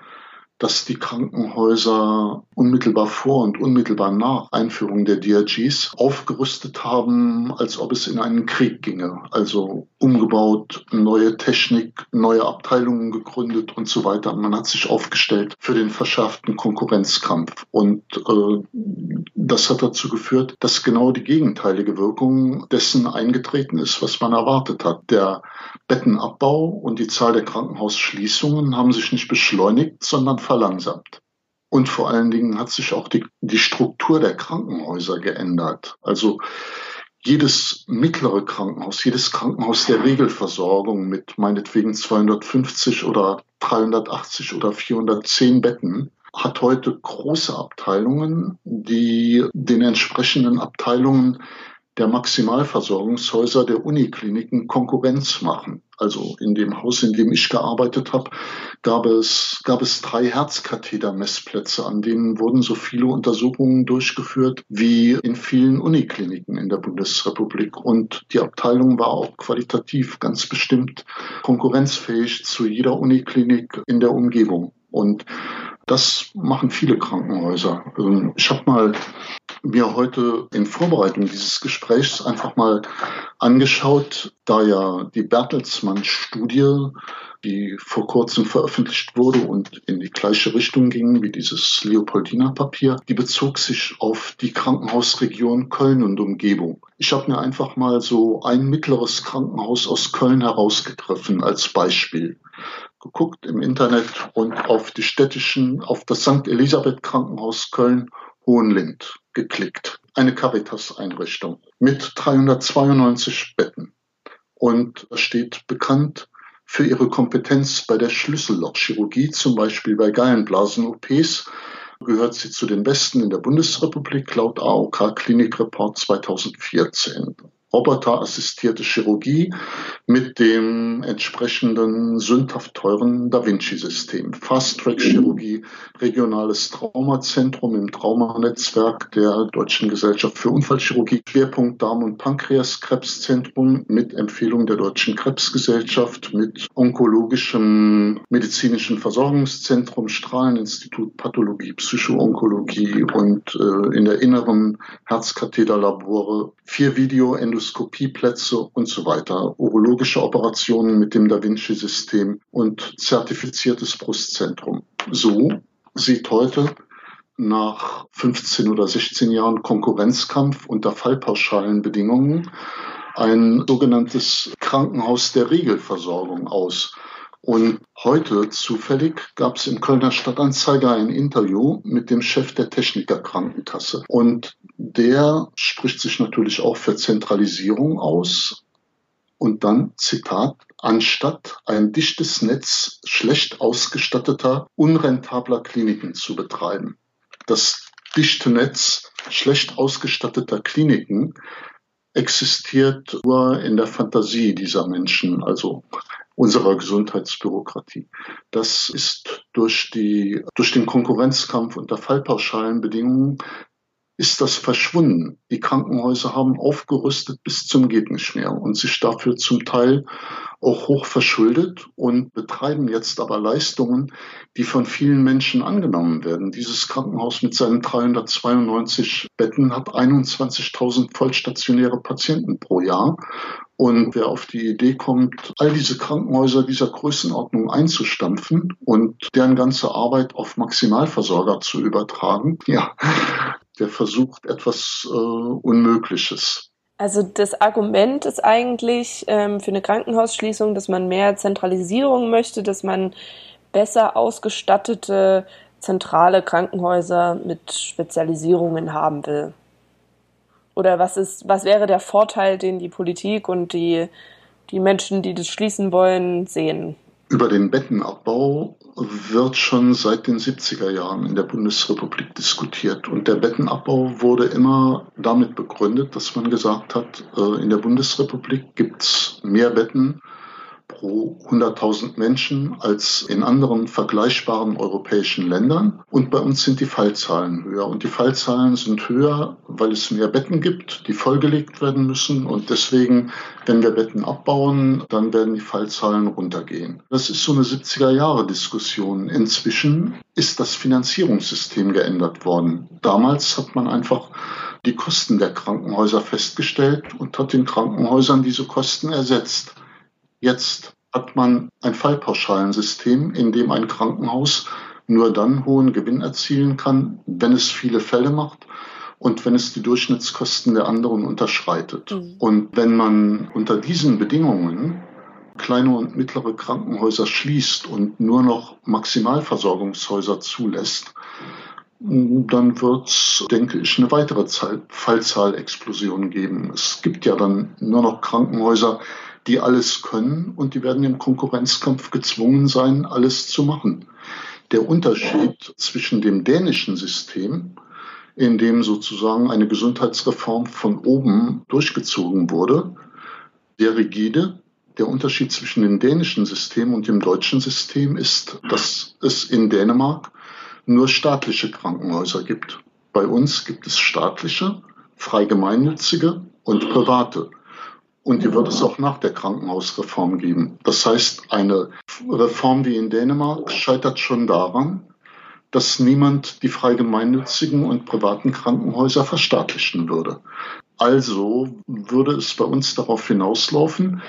dass die Krankenhäuser unmittelbar vor und unmittelbar nach Einführung der DRGs aufgerüstet haben, als ob es in einen Krieg ginge. Also umgebaut, neue Technik, neue Abteilungen gegründet und so weiter. Man hat sich aufgestellt für den verschärften Konkurrenzkampf. Und äh, das hat dazu geführt, dass genau die gegenteilige Wirkung dessen eingetreten ist, was man erwartet hat. Der Bettenabbau und die Zahl der Krankenhausschließungen haben sich nicht beschleunigt, sondern verlangsamt. Und vor allen Dingen hat sich auch die, die Struktur der Krankenhäuser geändert. Also jedes mittlere Krankenhaus, jedes Krankenhaus der Regelversorgung mit meinetwegen 250 oder 380 oder 410 Betten hat heute große Abteilungen, die den entsprechenden Abteilungen der Maximalversorgungshäuser der Unikliniken Konkurrenz machen. Also in dem Haus, in dem ich gearbeitet habe, gab es, gab es drei Herzkathetermessplätze, an denen wurden so viele Untersuchungen durchgeführt wie in vielen Unikliniken in der Bundesrepublik. Und die Abteilung war auch qualitativ ganz bestimmt konkurrenzfähig zu jeder Uniklinik in der Umgebung. Und das machen viele Krankenhäuser. Also ich habe mal mir heute in Vorbereitung dieses Gesprächs einfach mal angeschaut, da ja die Bertelsmann-Studie, die vor kurzem veröffentlicht wurde und in die gleiche Richtung ging wie dieses Leopoldina-Papier, die bezog sich auf die Krankenhausregion Köln und Umgebung. Ich habe mir einfach mal so ein mittleres Krankenhaus aus Köln herausgegriffen als Beispiel geguckt im Internet und auf die städtischen, auf das St. Elisabeth Krankenhaus Köln Hohenlind geklickt. Eine Caritas-Einrichtung mit 392 Betten. Und steht bekannt für ihre Kompetenz bei der Schlüssellochchirurgie, zum Beispiel bei Gallenblasen-OPs, gehört sie zu den besten in der Bundesrepublik laut AOK Klinikreport 2014 roboterassistierte Chirurgie mit dem entsprechenden sündhaft teuren Da Vinci-System. Fast-Track-Chirurgie, regionales Traumazentrum im Traumanetzwerk der Deutschen Gesellschaft für Unfallchirurgie, Schwerpunkt Darm- und Pankreaskrebszentrum mit Empfehlung der Deutschen Krebsgesellschaft, mit onkologischem medizinischen Versorgungszentrum, Strahleninstitut, Pathologie, Psychoonkologie und äh, in der inneren Herzkatheterlabore vier Video Endoskopieplätze und so weiter, urologische Operationen mit dem Da Vinci-System und zertifiziertes Brustzentrum. So sieht heute nach 15 oder 16 Jahren Konkurrenzkampf unter fallpauschalen Bedingungen ein sogenanntes Krankenhaus der Regelversorgung aus. Und heute zufällig gab es im Kölner Stadtanzeiger ein Interview mit dem Chef der Technikerkrankenkasse. Und der spricht sich natürlich auch für Zentralisierung aus. Und dann, Zitat, anstatt ein dichtes Netz schlecht ausgestatteter, unrentabler Kliniken zu betreiben. Das dichte Netz schlecht ausgestatteter Kliniken existiert nur in der Fantasie dieser Menschen, also unserer Gesundheitsbürokratie. Das ist durch, die, durch den Konkurrenzkampf unter fallpauschalen Bedingungen ist das verschwunden. Die Krankenhäuser haben aufgerüstet bis zum geht und sich dafür zum Teil auch hoch verschuldet und betreiben jetzt aber Leistungen, die von vielen Menschen angenommen werden. Dieses Krankenhaus mit seinen 392 Betten hat 21.000 vollstationäre Patienten pro Jahr. Und wer auf die Idee kommt, all diese Krankenhäuser dieser Größenordnung einzustampfen und deren ganze Arbeit auf Maximalversorger zu übertragen, ja, der versucht etwas äh, Unmögliches. Also das Argument ist eigentlich ähm, für eine Krankenhausschließung, dass man mehr Zentralisierung möchte, dass man besser ausgestattete zentrale Krankenhäuser mit Spezialisierungen haben will. Oder was ist, was wäre der Vorteil, den die Politik und die, die Menschen, die das schließen wollen, sehen? Über den Bettenabbau wird schon seit den 70er Jahren in der Bundesrepublik diskutiert. Und der Bettenabbau wurde immer damit begründet, dass man gesagt hat, äh, in der Bundesrepublik gibt es mehr Betten pro 100.000 Menschen als in anderen vergleichbaren europäischen Ländern. Und bei uns sind die Fallzahlen höher. Und die Fallzahlen sind höher, weil es mehr Betten gibt, die vollgelegt werden müssen. Und deswegen, wenn wir Betten abbauen, dann werden die Fallzahlen runtergehen. Das ist so eine 70er Jahre Diskussion. Inzwischen ist das Finanzierungssystem geändert worden. Damals hat man einfach die Kosten der Krankenhäuser festgestellt und hat den Krankenhäusern diese Kosten ersetzt. Jetzt hat man ein Fallpauschalensystem, in dem ein Krankenhaus nur dann hohen Gewinn erzielen kann, wenn es viele Fälle macht und wenn es die Durchschnittskosten der anderen unterschreitet. Mhm. Und wenn man unter diesen Bedingungen kleine und mittlere Krankenhäuser schließt und nur noch Maximalversorgungshäuser zulässt, dann wird es, denke ich, eine weitere Fallzahlexplosion geben. Es gibt ja dann nur noch Krankenhäuser, die alles können und die werden im Konkurrenzkampf gezwungen sein, alles zu machen. Der Unterschied zwischen dem dänischen System, in dem sozusagen eine Gesundheitsreform von oben durchgezogen wurde, sehr rigide. Der Unterschied zwischen dem dänischen System und dem deutschen System ist, dass es in Dänemark nur staatliche Krankenhäuser gibt. Bei uns gibt es staatliche, frei gemeinnützige und private. Und die wird es auch nach der Krankenhausreform geben. Das heißt, eine Reform wie in Dänemark scheitert schon daran, dass niemand die frei gemeinnützigen und privaten Krankenhäuser verstaatlichen würde. Also würde es bei uns darauf hinauslaufen,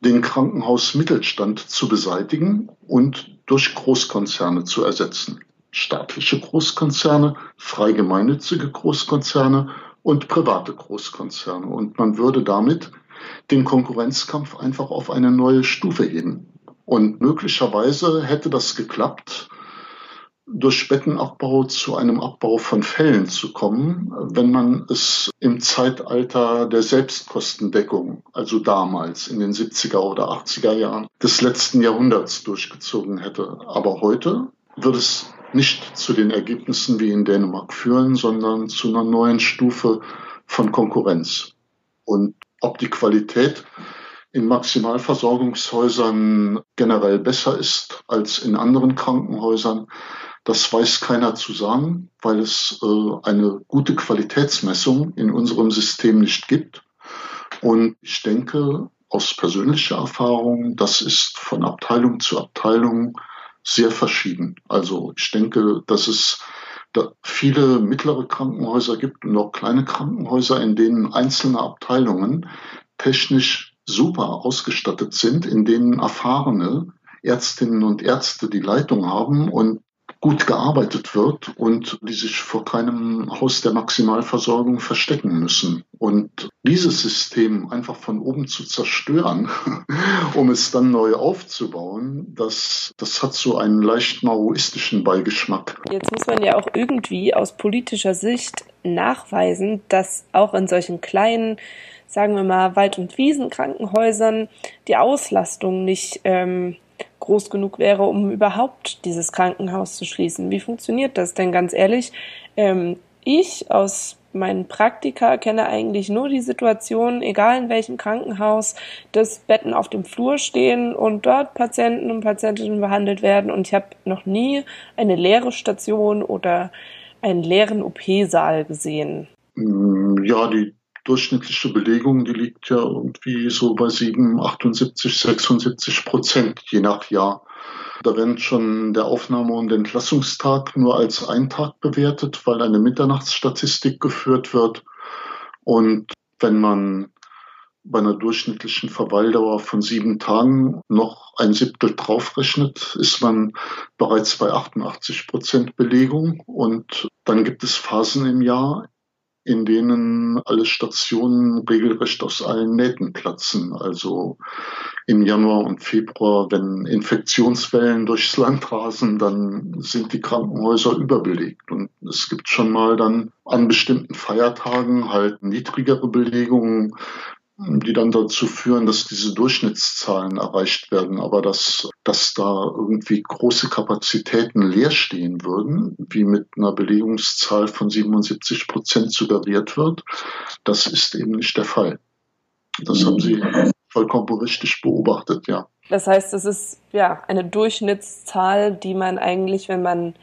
den Krankenhausmittelstand zu beseitigen und durch Großkonzerne zu ersetzen. Staatliche Großkonzerne, frei gemeinnützige Großkonzerne und private Großkonzerne. Und man würde damit den Konkurrenzkampf einfach auf eine neue Stufe heben. Und möglicherweise hätte das geklappt, durch Bettenabbau zu einem Abbau von Fällen zu kommen, wenn man es im Zeitalter der Selbstkostendeckung, also damals in den 70er oder 80er Jahren des letzten Jahrhunderts durchgezogen hätte. Aber heute wird es nicht zu den Ergebnissen wie in Dänemark führen, sondern zu einer neuen Stufe von Konkurrenz. Und ob die Qualität in Maximalversorgungshäusern generell besser ist als in anderen Krankenhäusern, das weiß keiner zu sagen, weil es äh, eine gute Qualitätsmessung in unserem System nicht gibt. Und ich denke aus persönlicher Erfahrung, das ist von Abteilung zu Abteilung sehr verschieden. Also ich denke, dass es viele mittlere Krankenhäuser gibt und auch kleine Krankenhäuser, in denen einzelne Abteilungen technisch super ausgestattet sind, in denen erfahrene Ärztinnen und Ärzte die Leitung haben und gut gearbeitet wird und die sich vor keinem Haus der Maximalversorgung verstecken müssen. Und dieses System einfach von oben zu zerstören, um es dann neu aufzubauen, das, das hat so einen leicht maoistischen Beigeschmack. Jetzt muss man ja auch irgendwie aus politischer Sicht nachweisen, dass auch in solchen kleinen sagen wir mal, Wald- und Wiesenkrankenhäusern die Auslastung nicht ähm, groß genug wäre, um überhaupt dieses Krankenhaus zu schließen. Wie funktioniert das denn ganz ehrlich? Ähm, ich aus meinen Praktika kenne eigentlich nur die Situation, egal in welchem Krankenhaus, dass Betten auf dem Flur stehen und dort Patienten und Patientinnen behandelt werden. Und ich habe noch nie eine leere Station oder einen leeren OP-Saal gesehen. Ja, die durchschnittliche Belegung, die liegt ja irgendwie so bei 7, 78, 76 Prozent je nach Jahr. Da werden schon der Aufnahme- und Entlassungstag nur als ein Tag bewertet, weil eine Mitternachtsstatistik geführt wird. Und wenn man bei einer durchschnittlichen Verweildauer von sieben Tagen noch ein Siebtel draufrechnet, ist man bereits bei 88 Prozent Belegung. Und dann gibt es Phasen im Jahr, in denen alle Stationen regelrecht aus allen Nähten platzen. Also im Januar und Februar, wenn Infektionswellen durchs Land rasen, dann sind die Krankenhäuser überbelegt. Und es gibt schon mal dann an bestimmten Feiertagen halt niedrigere Belegungen, die dann dazu führen, dass diese Durchschnittszahlen erreicht werden. Aber dass, dass da irgendwie große Kapazitäten leer stehen würden, wie mit einer Belegungszahl von 77 Prozent suggeriert wird, das ist eben nicht der Fall. Das haben Sie vollkommen richtig beobachtet, ja. Das heißt, es ist ja eine Durchschnittszahl, die man eigentlich, wenn man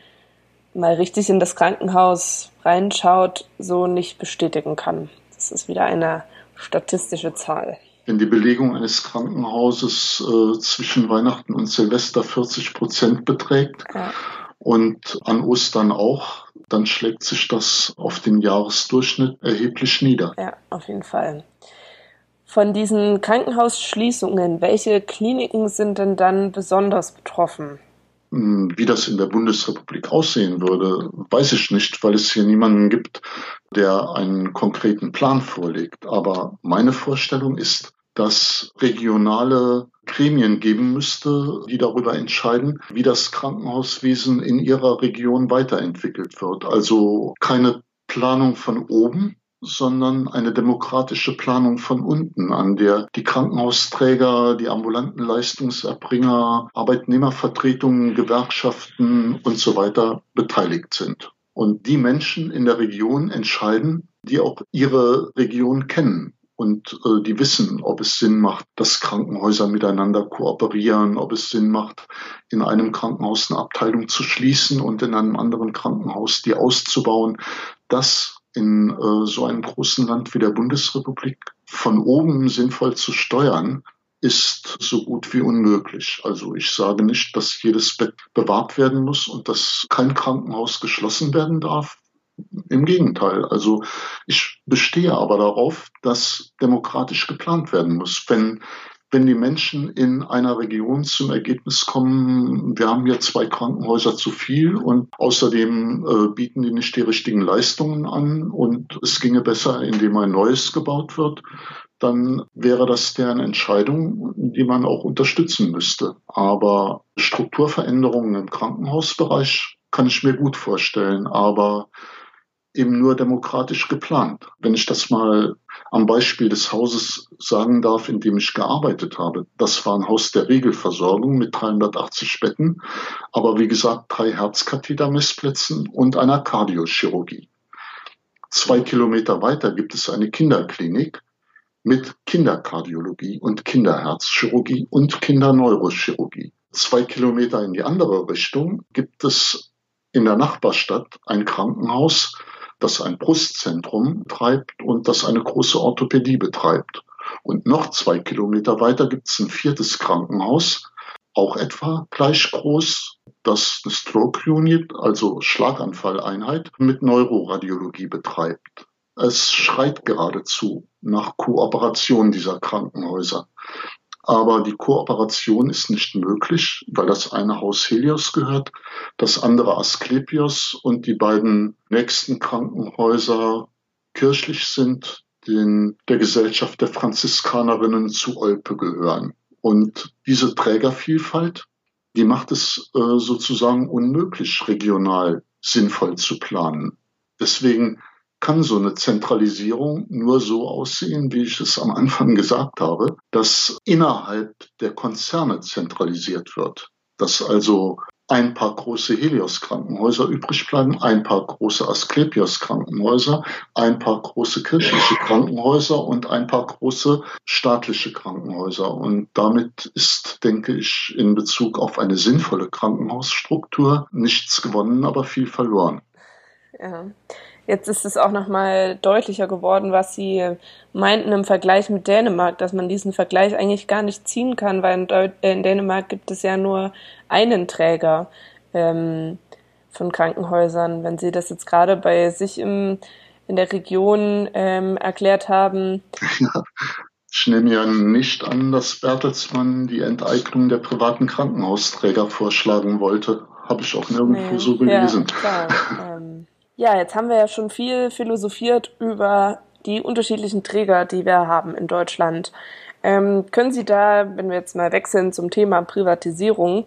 mal richtig in das Krankenhaus reinschaut, so nicht bestätigen kann. Das ist wieder eine statistische Zahl. Wenn die Belegung eines Krankenhauses äh, zwischen Weihnachten und Silvester 40 Prozent beträgt ja. und an Ostern auch, dann schlägt sich das auf den Jahresdurchschnitt erheblich nieder. Ja, auf jeden Fall. Von diesen Krankenhausschließungen, welche Kliniken sind denn dann besonders betroffen? Hm, wie das in der Bundesrepublik aussehen würde, weiß ich nicht, weil es hier niemanden gibt, der einen konkreten Plan vorlegt. Aber meine Vorstellung ist, dass regionale Gremien geben müsste, die darüber entscheiden, wie das Krankenhauswesen in ihrer Region weiterentwickelt wird. Also keine Planung von oben, sondern eine demokratische Planung von unten, an der die Krankenhausträger, die ambulanten Leistungserbringer, Arbeitnehmervertretungen, Gewerkschaften und so weiter beteiligt sind. Und die Menschen in der Region entscheiden, die auch ihre Region kennen und äh, die wissen, ob es Sinn macht, dass Krankenhäuser miteinander kooperieren, ob es Sinn macht, in einem Krankenhaus eine Abteilung zu schließen und in einem anderen Krankenhaus die auszubauen. Das in äh, so einem großen Land wie der Bundesrepublik von oben sinnvoll zu steuern, ist so gut wie unmöglich. Also ich sage nicht, dass jedes Bett bewahrt werden muss und dass kein Krankenhaus geschlossen werden darf. Im Gegenteil. Also ich bestehe aber darauf, dass demokratisch geplant werden muss. Wenn wenn die Menschen in einer Region zum Ergebnis kommen, wir haben hier zwei Krankenhäuser zu viel und außerdem äh, bieten die nicht die richtigen Leistungen an und es ginge besser, indem ein neues gebaut wird, dann wäre das deren Entscheidung, die man auch unterstützen müsste. Aber Strukturveränderungen im Krankenhausbereich kann ich mir gut vorstellen, aber eben nur demokratisch geplant. Wenn ich das mal am Beispiel des Hauses sagen darf, in dem ich gearbeitet habe. Das war ein Haus der Regelversorgung mit 380 Betten, aber wie gesagt drei Herzkathetermessplätzen und einer Kardiochirurgie. Zwei Kilometer weiter gibt es eine Kinderklinik mit Kinderkardiologie und Kinderherzchirurgie und Kinderneurochirurgie. Zwei Kilometer in die andere Richtung gibt es in der Nachbarstadt ein Krankenhaus das ein Brustzentrum treibt und das eine große Orthopädie betreibt. Und noch zwei Kilometer weiter gibt es ein viertes Krankenhaus, auch etwa gleich groß, das eine Stroke Unit, also Schlaganfalleinheit, mit Neuroradiologie betreibt. Es schreit geradezu nach Kooperation dieser Krankenhäuser. aber die Kooperation ist nicht möglich, weil das eine Haus Helios gehört, das andere Asklepios und die beiden nächsten Krankenhäuser kirchlich sind, den der Gesellschaft der Franziskanerinnen zu Olpe gehören. Und diese Trägervielfalt, die macht es äh, sozusagen unmöglich, regional sinnvoll zu planen. Deswegen kann so eine Zentralisierung nur so aussehen, wie ich es am Anfang gesagt habe, dass innerhalb der Konzerne zentralisiert wird. Dass also ein paar große Helios-Krankenhäuser übrig bleiben, ein paar große Asklepios-Krankenhäuser, ein paar große kirchliche Krankenhäuser und ein paar große staatliche Krankenhäuser. Und damit ist, denke ich, in Bezug auf eine sinnvolle Krankenhausstruktur nichts gewonnen, aber viel verloren. Ja. Jetzt ist es auch nochmal deutlicher geworden, was Sie meinten im Vergleich mit Dänemark, dass man diesen Vergleich eigentlich gar nicht ziehen kann, weil in, Deu in Dänemark gibt es ja nur einen Träger ähm, von Krankenhäusern. Wenn Sie das jetzt gerade bei sich im, in der Region ähm, erklärt haben. Ja. Ich nehme ja nicht an, dass Bertelsmann die Enteignung der privaten Krankenhausträger vorschlagen wollte. Habe ich auch nirgendwo nee, so gelesen. Ja, klar. Ja, jetzt haben wir ja schon viel philosophiert über die unterschiedlichen Träger, die wir haben in Deutschland. Ähm, können Sie da, wenn wir jetzt mal wechseln zum Thema Privatisierung,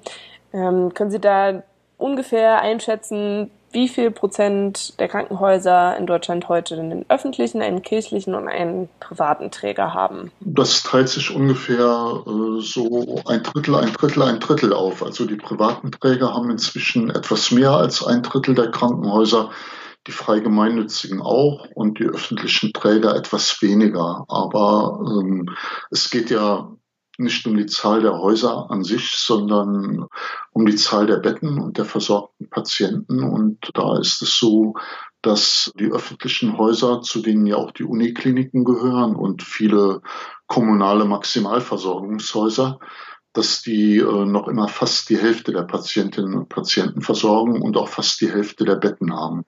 ähm, können Sie da ungefähr einschätzen, wie viel Prozent der Krankenhäuser in Deutschland heute einen öffentlichen, einen kirchlichen und einen privaten Träger haben? Das teilt sich ungefähr äh, so ein Drittel, ein Drittel, ein Drittel auf. Also die privaten Träger haben inzwischen etwas mehr als ein Drittel der Krankenhäuser die frei gemeinnützigen auch und die öffentlichen Träger etwas weniger. Aber ähm, es geht ja nicht um die Zahl der Häuser an sich, sondern um die Zahl der Betten und der versorgten Patienten. Und da ist es so, dass die öffentlichen Häuser, zu denen ja auch die Unikliniken gehören und viele kommunale Maximalversorgungshäuser, dass die äh, noch immer fast die Hälfte der Patientinnen und Patienten versorgen und auch fast die Hälfte der Betten haben.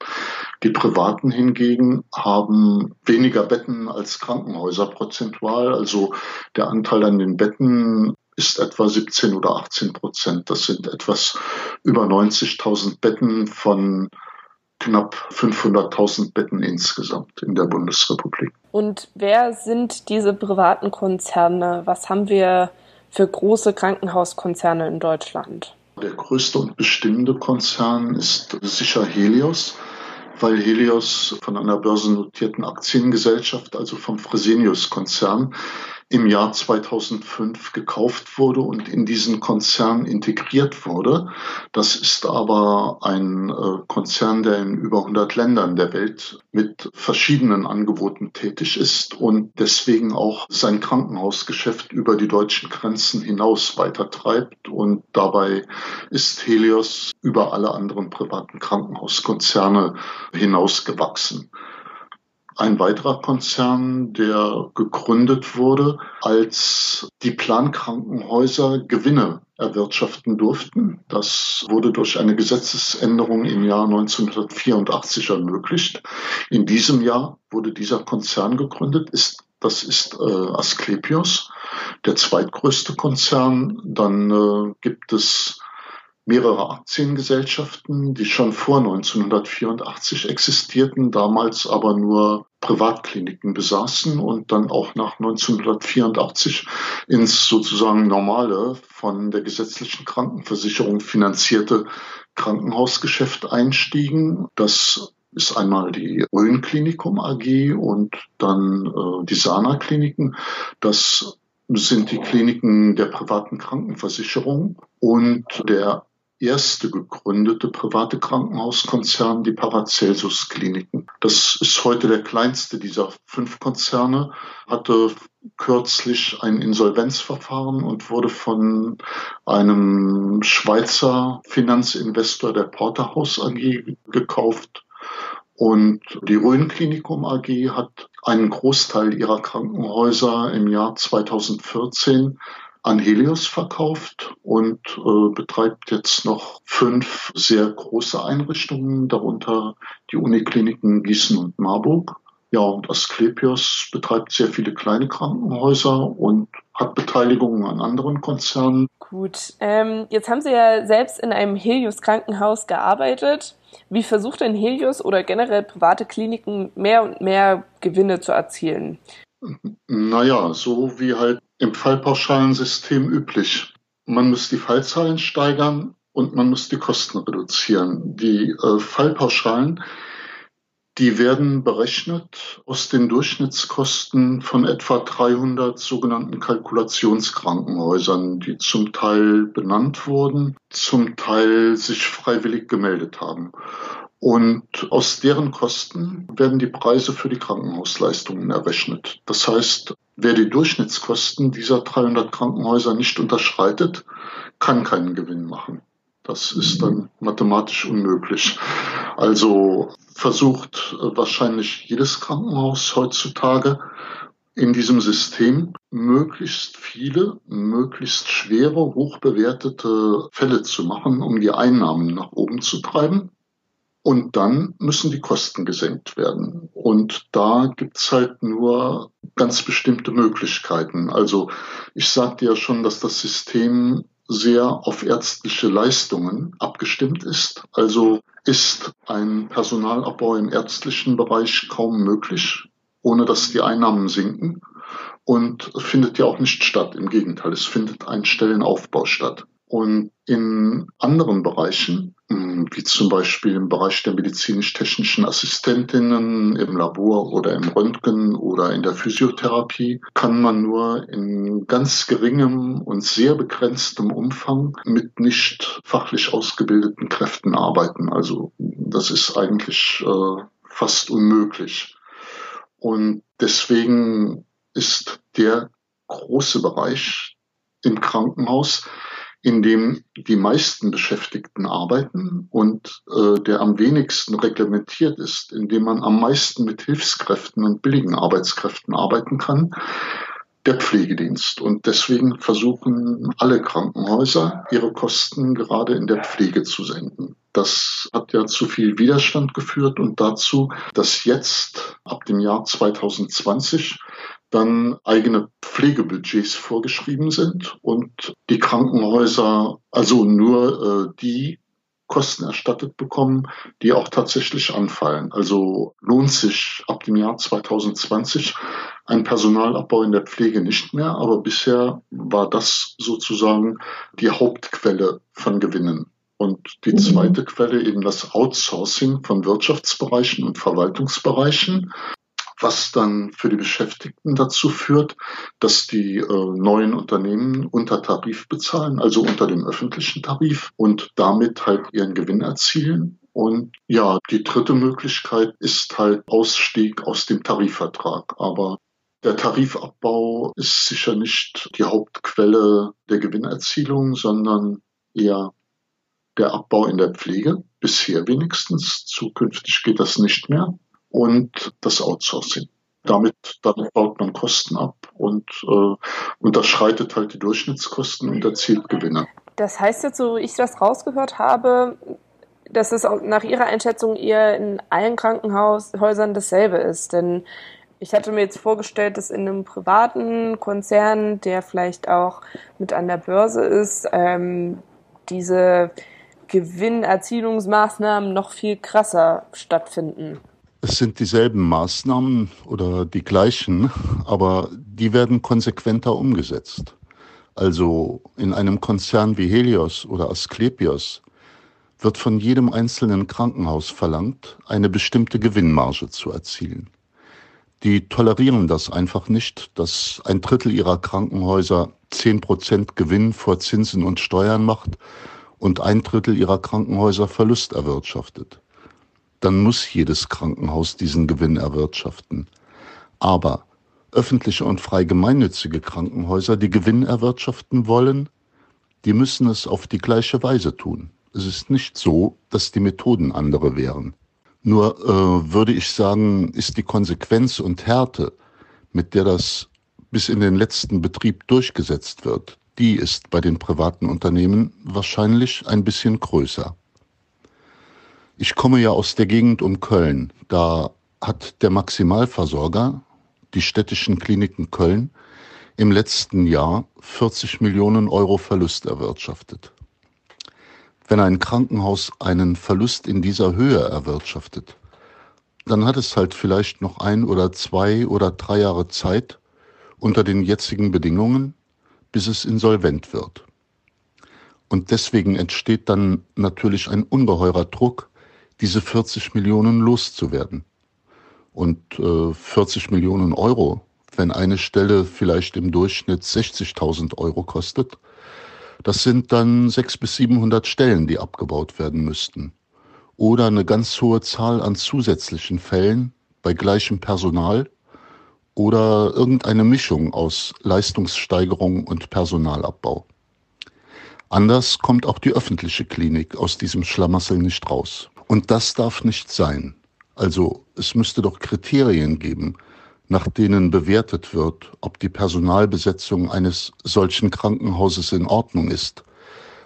Die privaten hingegen haben weniger Betten als Krankenhäuser prozentual. Also der Anteil an den Betten ist etwa 17 oder 18 Prozent. Das sind etwas über 90.000 Betten von knapp 500.000 Betten insgesamt in der Bundesrepublik. Und wer sind diese privaten Konzerne? Was haben wir für große Krankenhauskonzerne in Deutschland? Der größte und bestimmende Konzern ist sicher Helios, weil Helios von einer börsennotierten Aktiengesellschaft, also vom Fresenius-Konzern, im Jahr 2005 gekauft wurde und in diesen Konzern integriert wurde. Das ist aber ein äh, Konzern, der in über 100 Ländern der Welt mit verschiedenen Angeboten tätig ist und deswegen auch sein Krankenhausgeschäft über die deutschen Grenzen hinaus weitertreibt. Und dabei ist Helios über alle anderen privaten Krankenhauskonzerne hinausgewachsen. Ein weiterer Konzern, der gegründet wurde, als die Plankrankenhäuser Gewinne erwirtschaften durften. Das wurde durch eine Gesetzesänderung im Jahr 1984 ermöglicht. In diesem Jahr wurde dieser Konzern gegründet. Ist, das ist äh, Asklepios, der zweitgrößte Konzern. Dann äh, gibt es mehrere Aktiengesellschaften, die schon vor 1984 existierten, damals aber nur Privatkliniken besaßen und dann auch nach 1984 ins sozusagen normale von der gesetzlichen Krankenversicherung finanzierte Krankenhausgeschäft einstiegen. Das ist einmal die Rhön-Klinikum AG und dann äh, die Sana-Kliniken. Das sind die Kliniken der privaten Krankenversicherung und der erste gegründete private Krankenhauskonzern, die Paracelsus Kliniken. Das ist heute der kleinste dieser fünf Konzerne, hatte kürzlich ein Insolvenzverfahren und wurde von einem Schweizer Finanzinvestor der Porterhouse AG gekauft. Und die Rhön Klinikum AG hat einen Großteil ihrer Krankenhäuser im Jahr 2014 an Helios verkauft und äh, betreibt jetzt noch fünf sehr große Einrichtungen, darunter die Unikliniken Gießen und Marburg. Ja, und Asklepios betreibt sehr viele kleine Krankenhäuser und hat Beteiligungen an anderen Konzernen. Gut, ähm, jetzt haben Sie ja selbst in einem Helios-Krankenhaus gearbeitet. Wie versucht denn Helios oder generell private Kliniken mehr und mehr Gewinne zu erzielen? Naja, so wie halt im Fallpauschalensystem üblich. Man muss die Fallzahlen steigern und man muss die Kosten reduzieren. Die äh, Fallpauschalen die werden berechnet aus den Durchschnittskosten von etwa 300 sogenannten Kalkulationskrankenhäusern, die zum Teil benannt wurden, zum Teil sich freiwillig gemeldet haben. Und aus deren Kosten werden die Preise für die Krankenhausleistungen errechnet. Das heißt, wer die Durchschnittskosten dieser 300 Krankenhäuser nicht unterschreitet, kann keinen Gewinn machen. Das ist dann mathematisch unmöglich. Also versucht wahrscheinlich jedes Krankenhaus heutzutage in diesem System möglichst viele, möglichst schwere, hochbewertete Fälle zu machen, um die Einnahmen nach oben zu treiben. Und dann müssen die Kosten gesenkt werden. Und da gibt's halt nur ganz bestimmte Möglichkeiten. Also ich sagte ja schon, dass das System sehr auf ärztliche Leistungen abgestimmt ist. Also ist ein Personalabbau im ärztlichen Bereich kaum möglich, ohne dass die Einnahmen sinken und findet ja auch nicht statt. Im Gegenteil, es findet ein Stellenaufbau statt. Und in anderen Bereichen, hm, wie zum Beispiel im Bereich der medizinisch-technischen Assistentinnen im Labor oder im Röntgen oder in der Physiotherapie, kann man nur in ganz geringem und sehr begrenztem Umfang mit nicht fachlich ausgebildeten Kräften arbeiten. Also das ist eigentlich äh, fast unmöglich. Und deswegen ist der große Bereich im Krankenhaus in dem die meisten Beschäftigten arbeiten und äh, der am wenigsten reglementiert ist, in dem man am meisten mit Hilfskräften und billigen Arbeitskräften arbeiten kann, der Pflegedienst. Und deswegen versuchen alle Krankenhäuser, ihre Kosten gerade in der Pflege zu senken. Das hat ja zu viel Widerstand geführt und dazu, dass jetzt ab dem Jahr 2020 dann eigene Pflegebudgets vorgeschrieben sind und die Krankenhäuser also nur äh, die Kosten erstattet bekommen, die auch tatsächlich anfallen. Also lohnt sich ab dem Jahr 2020 ein Personalabbau in der Pflege nicht mehr, aber bisher war das sozusagen die Hauptquelle von Gewinnen. Und die mhm. zweite Quelle eben das Outsourcing von Wirtschaftsbereichen und Verwaltungsbereichen was dann für die Beschäftigten dazu führt, dass die äh, neuen Unternehmen unter Tarif bezahlen, also unter dem öffentlichen Tarif und damit halt ihren Gewinn erzielen. Und ja, die dritte Möglichkeit ist halt Ausstieg aus dem Tarifvertrag. Aber der Tarifabbau ist sicher nicht die Hauptquelle der Gewinnerzielung, sondern eher der Abbau in der Pflege, bisher wenigstens. Zukünftig geht das nicht mehr und das Outsourcing. Damit dann baut man Kosten ab und äh, unterschreitet halt die Durchschnittskosten und erzielt Gewinne. Das heißt jetzt, so wie ich das rausgehört habe, dass es nach Ihrer Einschätzung eher in allen Krankenhäusern dasselbe ist. Denn ich hatte mir jetzt vorgestellt, dass in einem privaten Konzern, der vielleicht auch mit an der Börse ist, ähm, diese Gewinnerzielungsmaßnahmen noch viel krasser stattfinden. Es sind dieselben Maßnahmen oder die gleichen, aber die werden konsequenter umgesetzt. Also in einem Konzern wie Helios oder Asklepios wird von jedem einzelnen Krankenhaus verlangt, eine bestimmte Gewinnmarge zu erzielen. Die tolerieren das einfach nicht, dass ein Drittel ihrer Krankenhäuser zehn Prozent Gewinn vor Zinsen und Steuern macht und ein Drittel ihrer Krankenhäuser Verlust erwirtschaftet dann muss jedes Krankenhaus diesen Gewinn erwirtschaften. Aber öffentliche und frei gemeinnützige Krankenhäuser, die Gewinn erwirtschaften wollen, die müssen es auf die gleiche Weise tun. Es ist nicht so, dass die Methoden andere wären. Nur äh, würde ich sagen, ist die Konsequenz und Härte, mit der das bis in den letzten Betrieb durchgesetzt wird, die ist bei den privaten Unternehmen wahrscheinlich ein bisschen größer. Ich komme ja aus der Gegend um Köln. Da hat der Maximalversorger, die städtischen Kliniken Köln, im letzten Jahr 40 Millionen Euro Verlust erwirtschaftet. Wenn ein Krankenhaus einen Verlust in dieser Höhe erwirtschaftet, dann hat es halt vielleicht noch ein oder zwei oder drei Jahre Zeit unter den jetzigen Bedingungen, bis es insolvent wird. Und deswegen entsteht dann natürlich ein ungeheurer Druck, diese 40 Millionen loszuwerden. Und äh, 40 Millionen Euro, wenn eine Stelle vielleicht im Durchschnitt 60.000 Euro kostet, das sind dann 600 bis 700 Stellen, die abgebaut werden müssten. Oder eine ganz hohe Zahl an zusätzlichen Fällen bei gleichem Personal oder irgendeine Mischung aus Leistungssteigerung und Personalabbau. Anders kommt auch die öffentliche Klinik aus diesem Schlamassel nicht raus. Und das darf nicht sein. Also es müsste doch Kriterien geben, nach denen bewertet wird, ob die Personalbesetzung eines solchen Krankenhauses in Ordnung ist,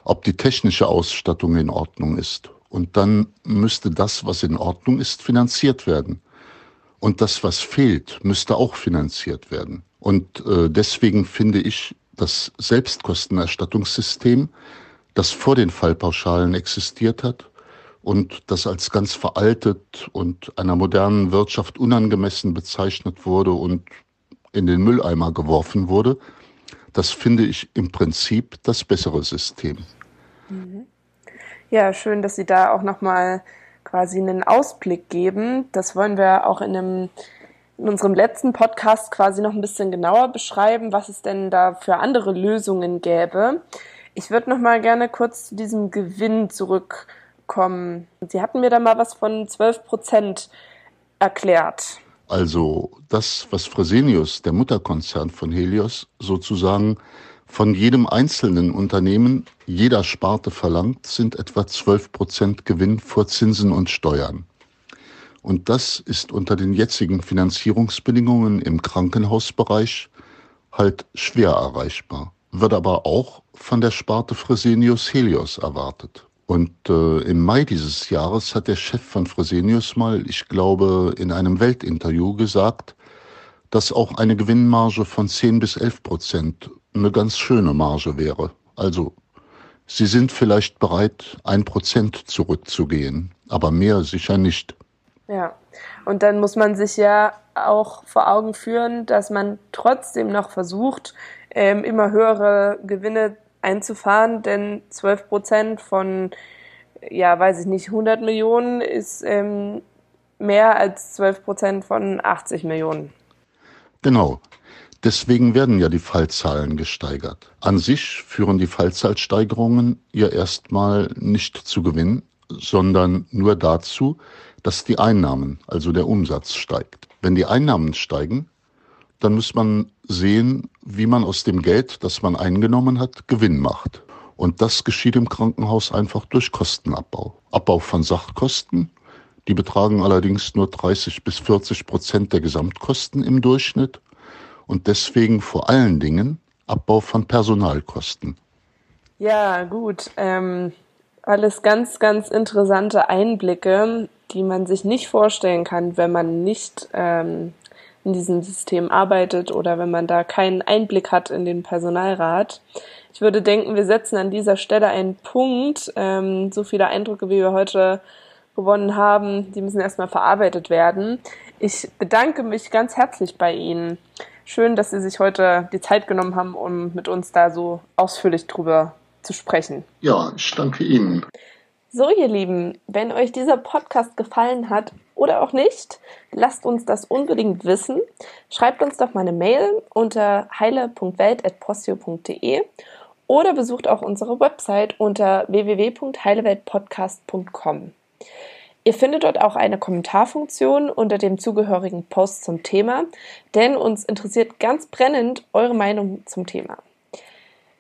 ob die technische Ausstattung in Ordnung ist. Und dann müsste das, was in Ordnung ist, finanziert werden. Und das, was fehlt, müsste auch finanziert werden. Und äh, deswegen finde ich das Selbstkostenerstattungssystem, das vor den Fallpauschalen existiert hat, und das als ganz veraltet und einer modernen Wirtschaft unangemessen bezeichnet wurde und in den Mülleimer geworfen wurde, das finde ich im Prinzip das bessere System. Mhm. Ja, schön, dass Sie da auch nochmal quasi einen Ausblick geben. Das wollen wir auch in, einem, in unserem letzten Podcast quasi noch ein bisschen genauer beschreiben, was es denn da für andere Lösungen gäbe. Ich würde nochmal gerne kurz zu diesem Gewinn zurück kommen. Sie hatten mir da mal was von 12 Prozent erklärt. Also das, was Fresenius, der Mutterkonzern von Helios, sozusagen von jedem einzelnen Unternehmen, jeder Sparte verlangt, sind etwa 12 Prozent Gewinn vor Zinsen und Steuern. Und das ist unter den jetzigen Finanzierungsbedingungen im Krankenhausbereich halt schwer erreichbar, wird aber auch von der Sparte Fresenius Helios erwartet. Und äh, im Mai dieses Jahres hat der Chef von Fresenius mal, ich glaube, in einem Weltinterview gesagt, dass auch eine Gewinnmarge von 10 bis 11 Prozent eine ganz schöne Marge wäre. Also Sie sind vielleicht bereit, ein Prozent zurückzugehen, aber mehr sicher nicht. Ja, und dann muss man sich ja auch vor Augen führen, dass man trotzdem noch versucht, ähm, immer höhere Gewinne einzufahren, denn 12 Prozent von, ja, weiß ich nicht, 100 Millionen ist ähm, mehr als 12 Prozent von 80 Millionen. Genau. Deswegen werden ja die Fallzahlen gesteigert. An sich führen die Fallzahlsteigerungen ja erstmal nicht zu Gewinn, sondern nur dazu, dass die Einnahmen, also der Umsatz steigt. Wenn die Einnahmen steigen, dann muss man sehen, wie man aus dem Geld, das man eingenommen hat, Gewinn macht. Und das geschieht im Krankenhaus einfach durch Kostenabbau. Abbau von Sachkosten, die betragen allerdings nur 30 bis 40 Prozent der Gesamtkosten im Durchschnitt. Und deswegen vor allen Dingen Abbau von Personalkosten. Ja, gut. Ähm, alles ganz, ganz interessante Einblicke, die man sich nicht vorstellen kann, wenn man nicht ähm, in diesem System arbeitet oder wenn man da keinen Einblick hat in den Personalrat. Ich würde denken, wir setzen an dieser Stelle einen Punkt. Ähm, so viele Eindrücke, wie wir heute gewonnen haben, die müssen erstmal verarbeitet werden. Ich bedanke mich ganz herzlich bei Ihnen. Schön, dass Sie sich heute die Zeit genommen haben, um mit uns da so ausführlich drüber zu sprechen. Ja, ich danke Ihnen. So, ihr Lieben, wenn euch dieser Podcast gefallen hat oder auch nicht, lasst uns das unbedingt wissen. Schreibt uns doch mal eine Mail unter heile.welt.postio.de oder besucht auch unsere Website unter www.heileweltpodcast.com. Ihr findet dort auch eine Kommentarfunktion unter dem zugehörigen Post zum Thema, denn uns interessiert ganz brennend eure Meinung zum Thema.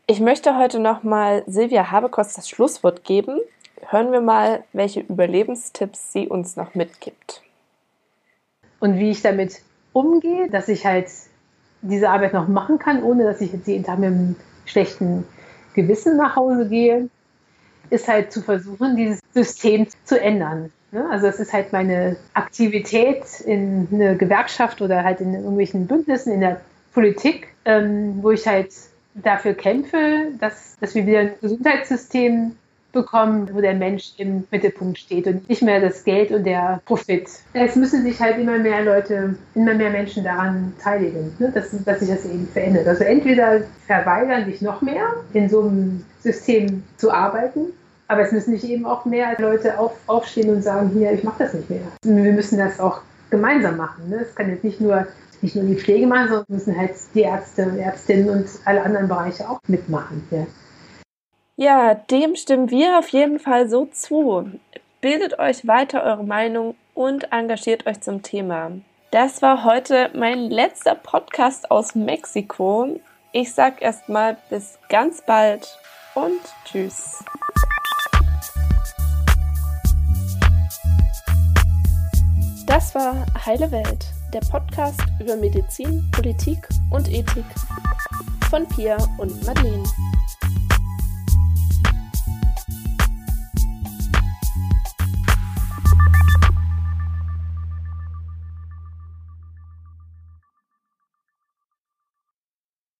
Ich möchte heute nochmal Silvia Habekost das Schlusswort geben hören wir mal, welche Überlebenstipps sie uns noch mitgibt. Und wie ich damit umgehe, dass ich halt diese Arbeit noch machen kann, ohne dass ich jetzt jeden Tag mit einem schlechten Gewissen nach Hause gehe, ist halt zu versuchen, dieses System zu ändern. Ne? Also es ist halt meine Aktivität in einer Gewerkschaft oder halt in irgendwelchen Bündnissen in der Politik, ähm, wo ich halt dafür kämpfe, dass, dass wir wieder ein Gesundheitssystem bekommen, wo der Mensch im Mittelpunkt steht und nicht mehr das Geld und der Profit. Es müssen sich halt immer mehr Leute, immer mehr Menschen daran teiligen, ne, dass, dass sich das eben verändert. Also entweder verweigern sich noch mehr, in so einem System zu arbeiten, aber es müssen sich eben auch mehr Leute auf, aufstehen und sagen, hier, ich mache das nicht mehr. Wir müssen das auch gemeinsam machen. Ne? Es kann jetzt nicht nur nicht nur die Pflege machen, sondern müssen halt die Ärzte und Ärztinnen und alle anderen Bereiche auch mitmachen. Ja. Ja, dem stimmen wir auf jeden Fall so zu. Bildet euch weiter eure Meinung und engagiert euch zum Thema. Das war heute mein letzter Podcast aus Mexiko. Ich sag erstmal bis ganz bald und tschüss. Das war Heile Welt, der Podcast über Medizin, Politik und Ethik von Pia und Madeleine.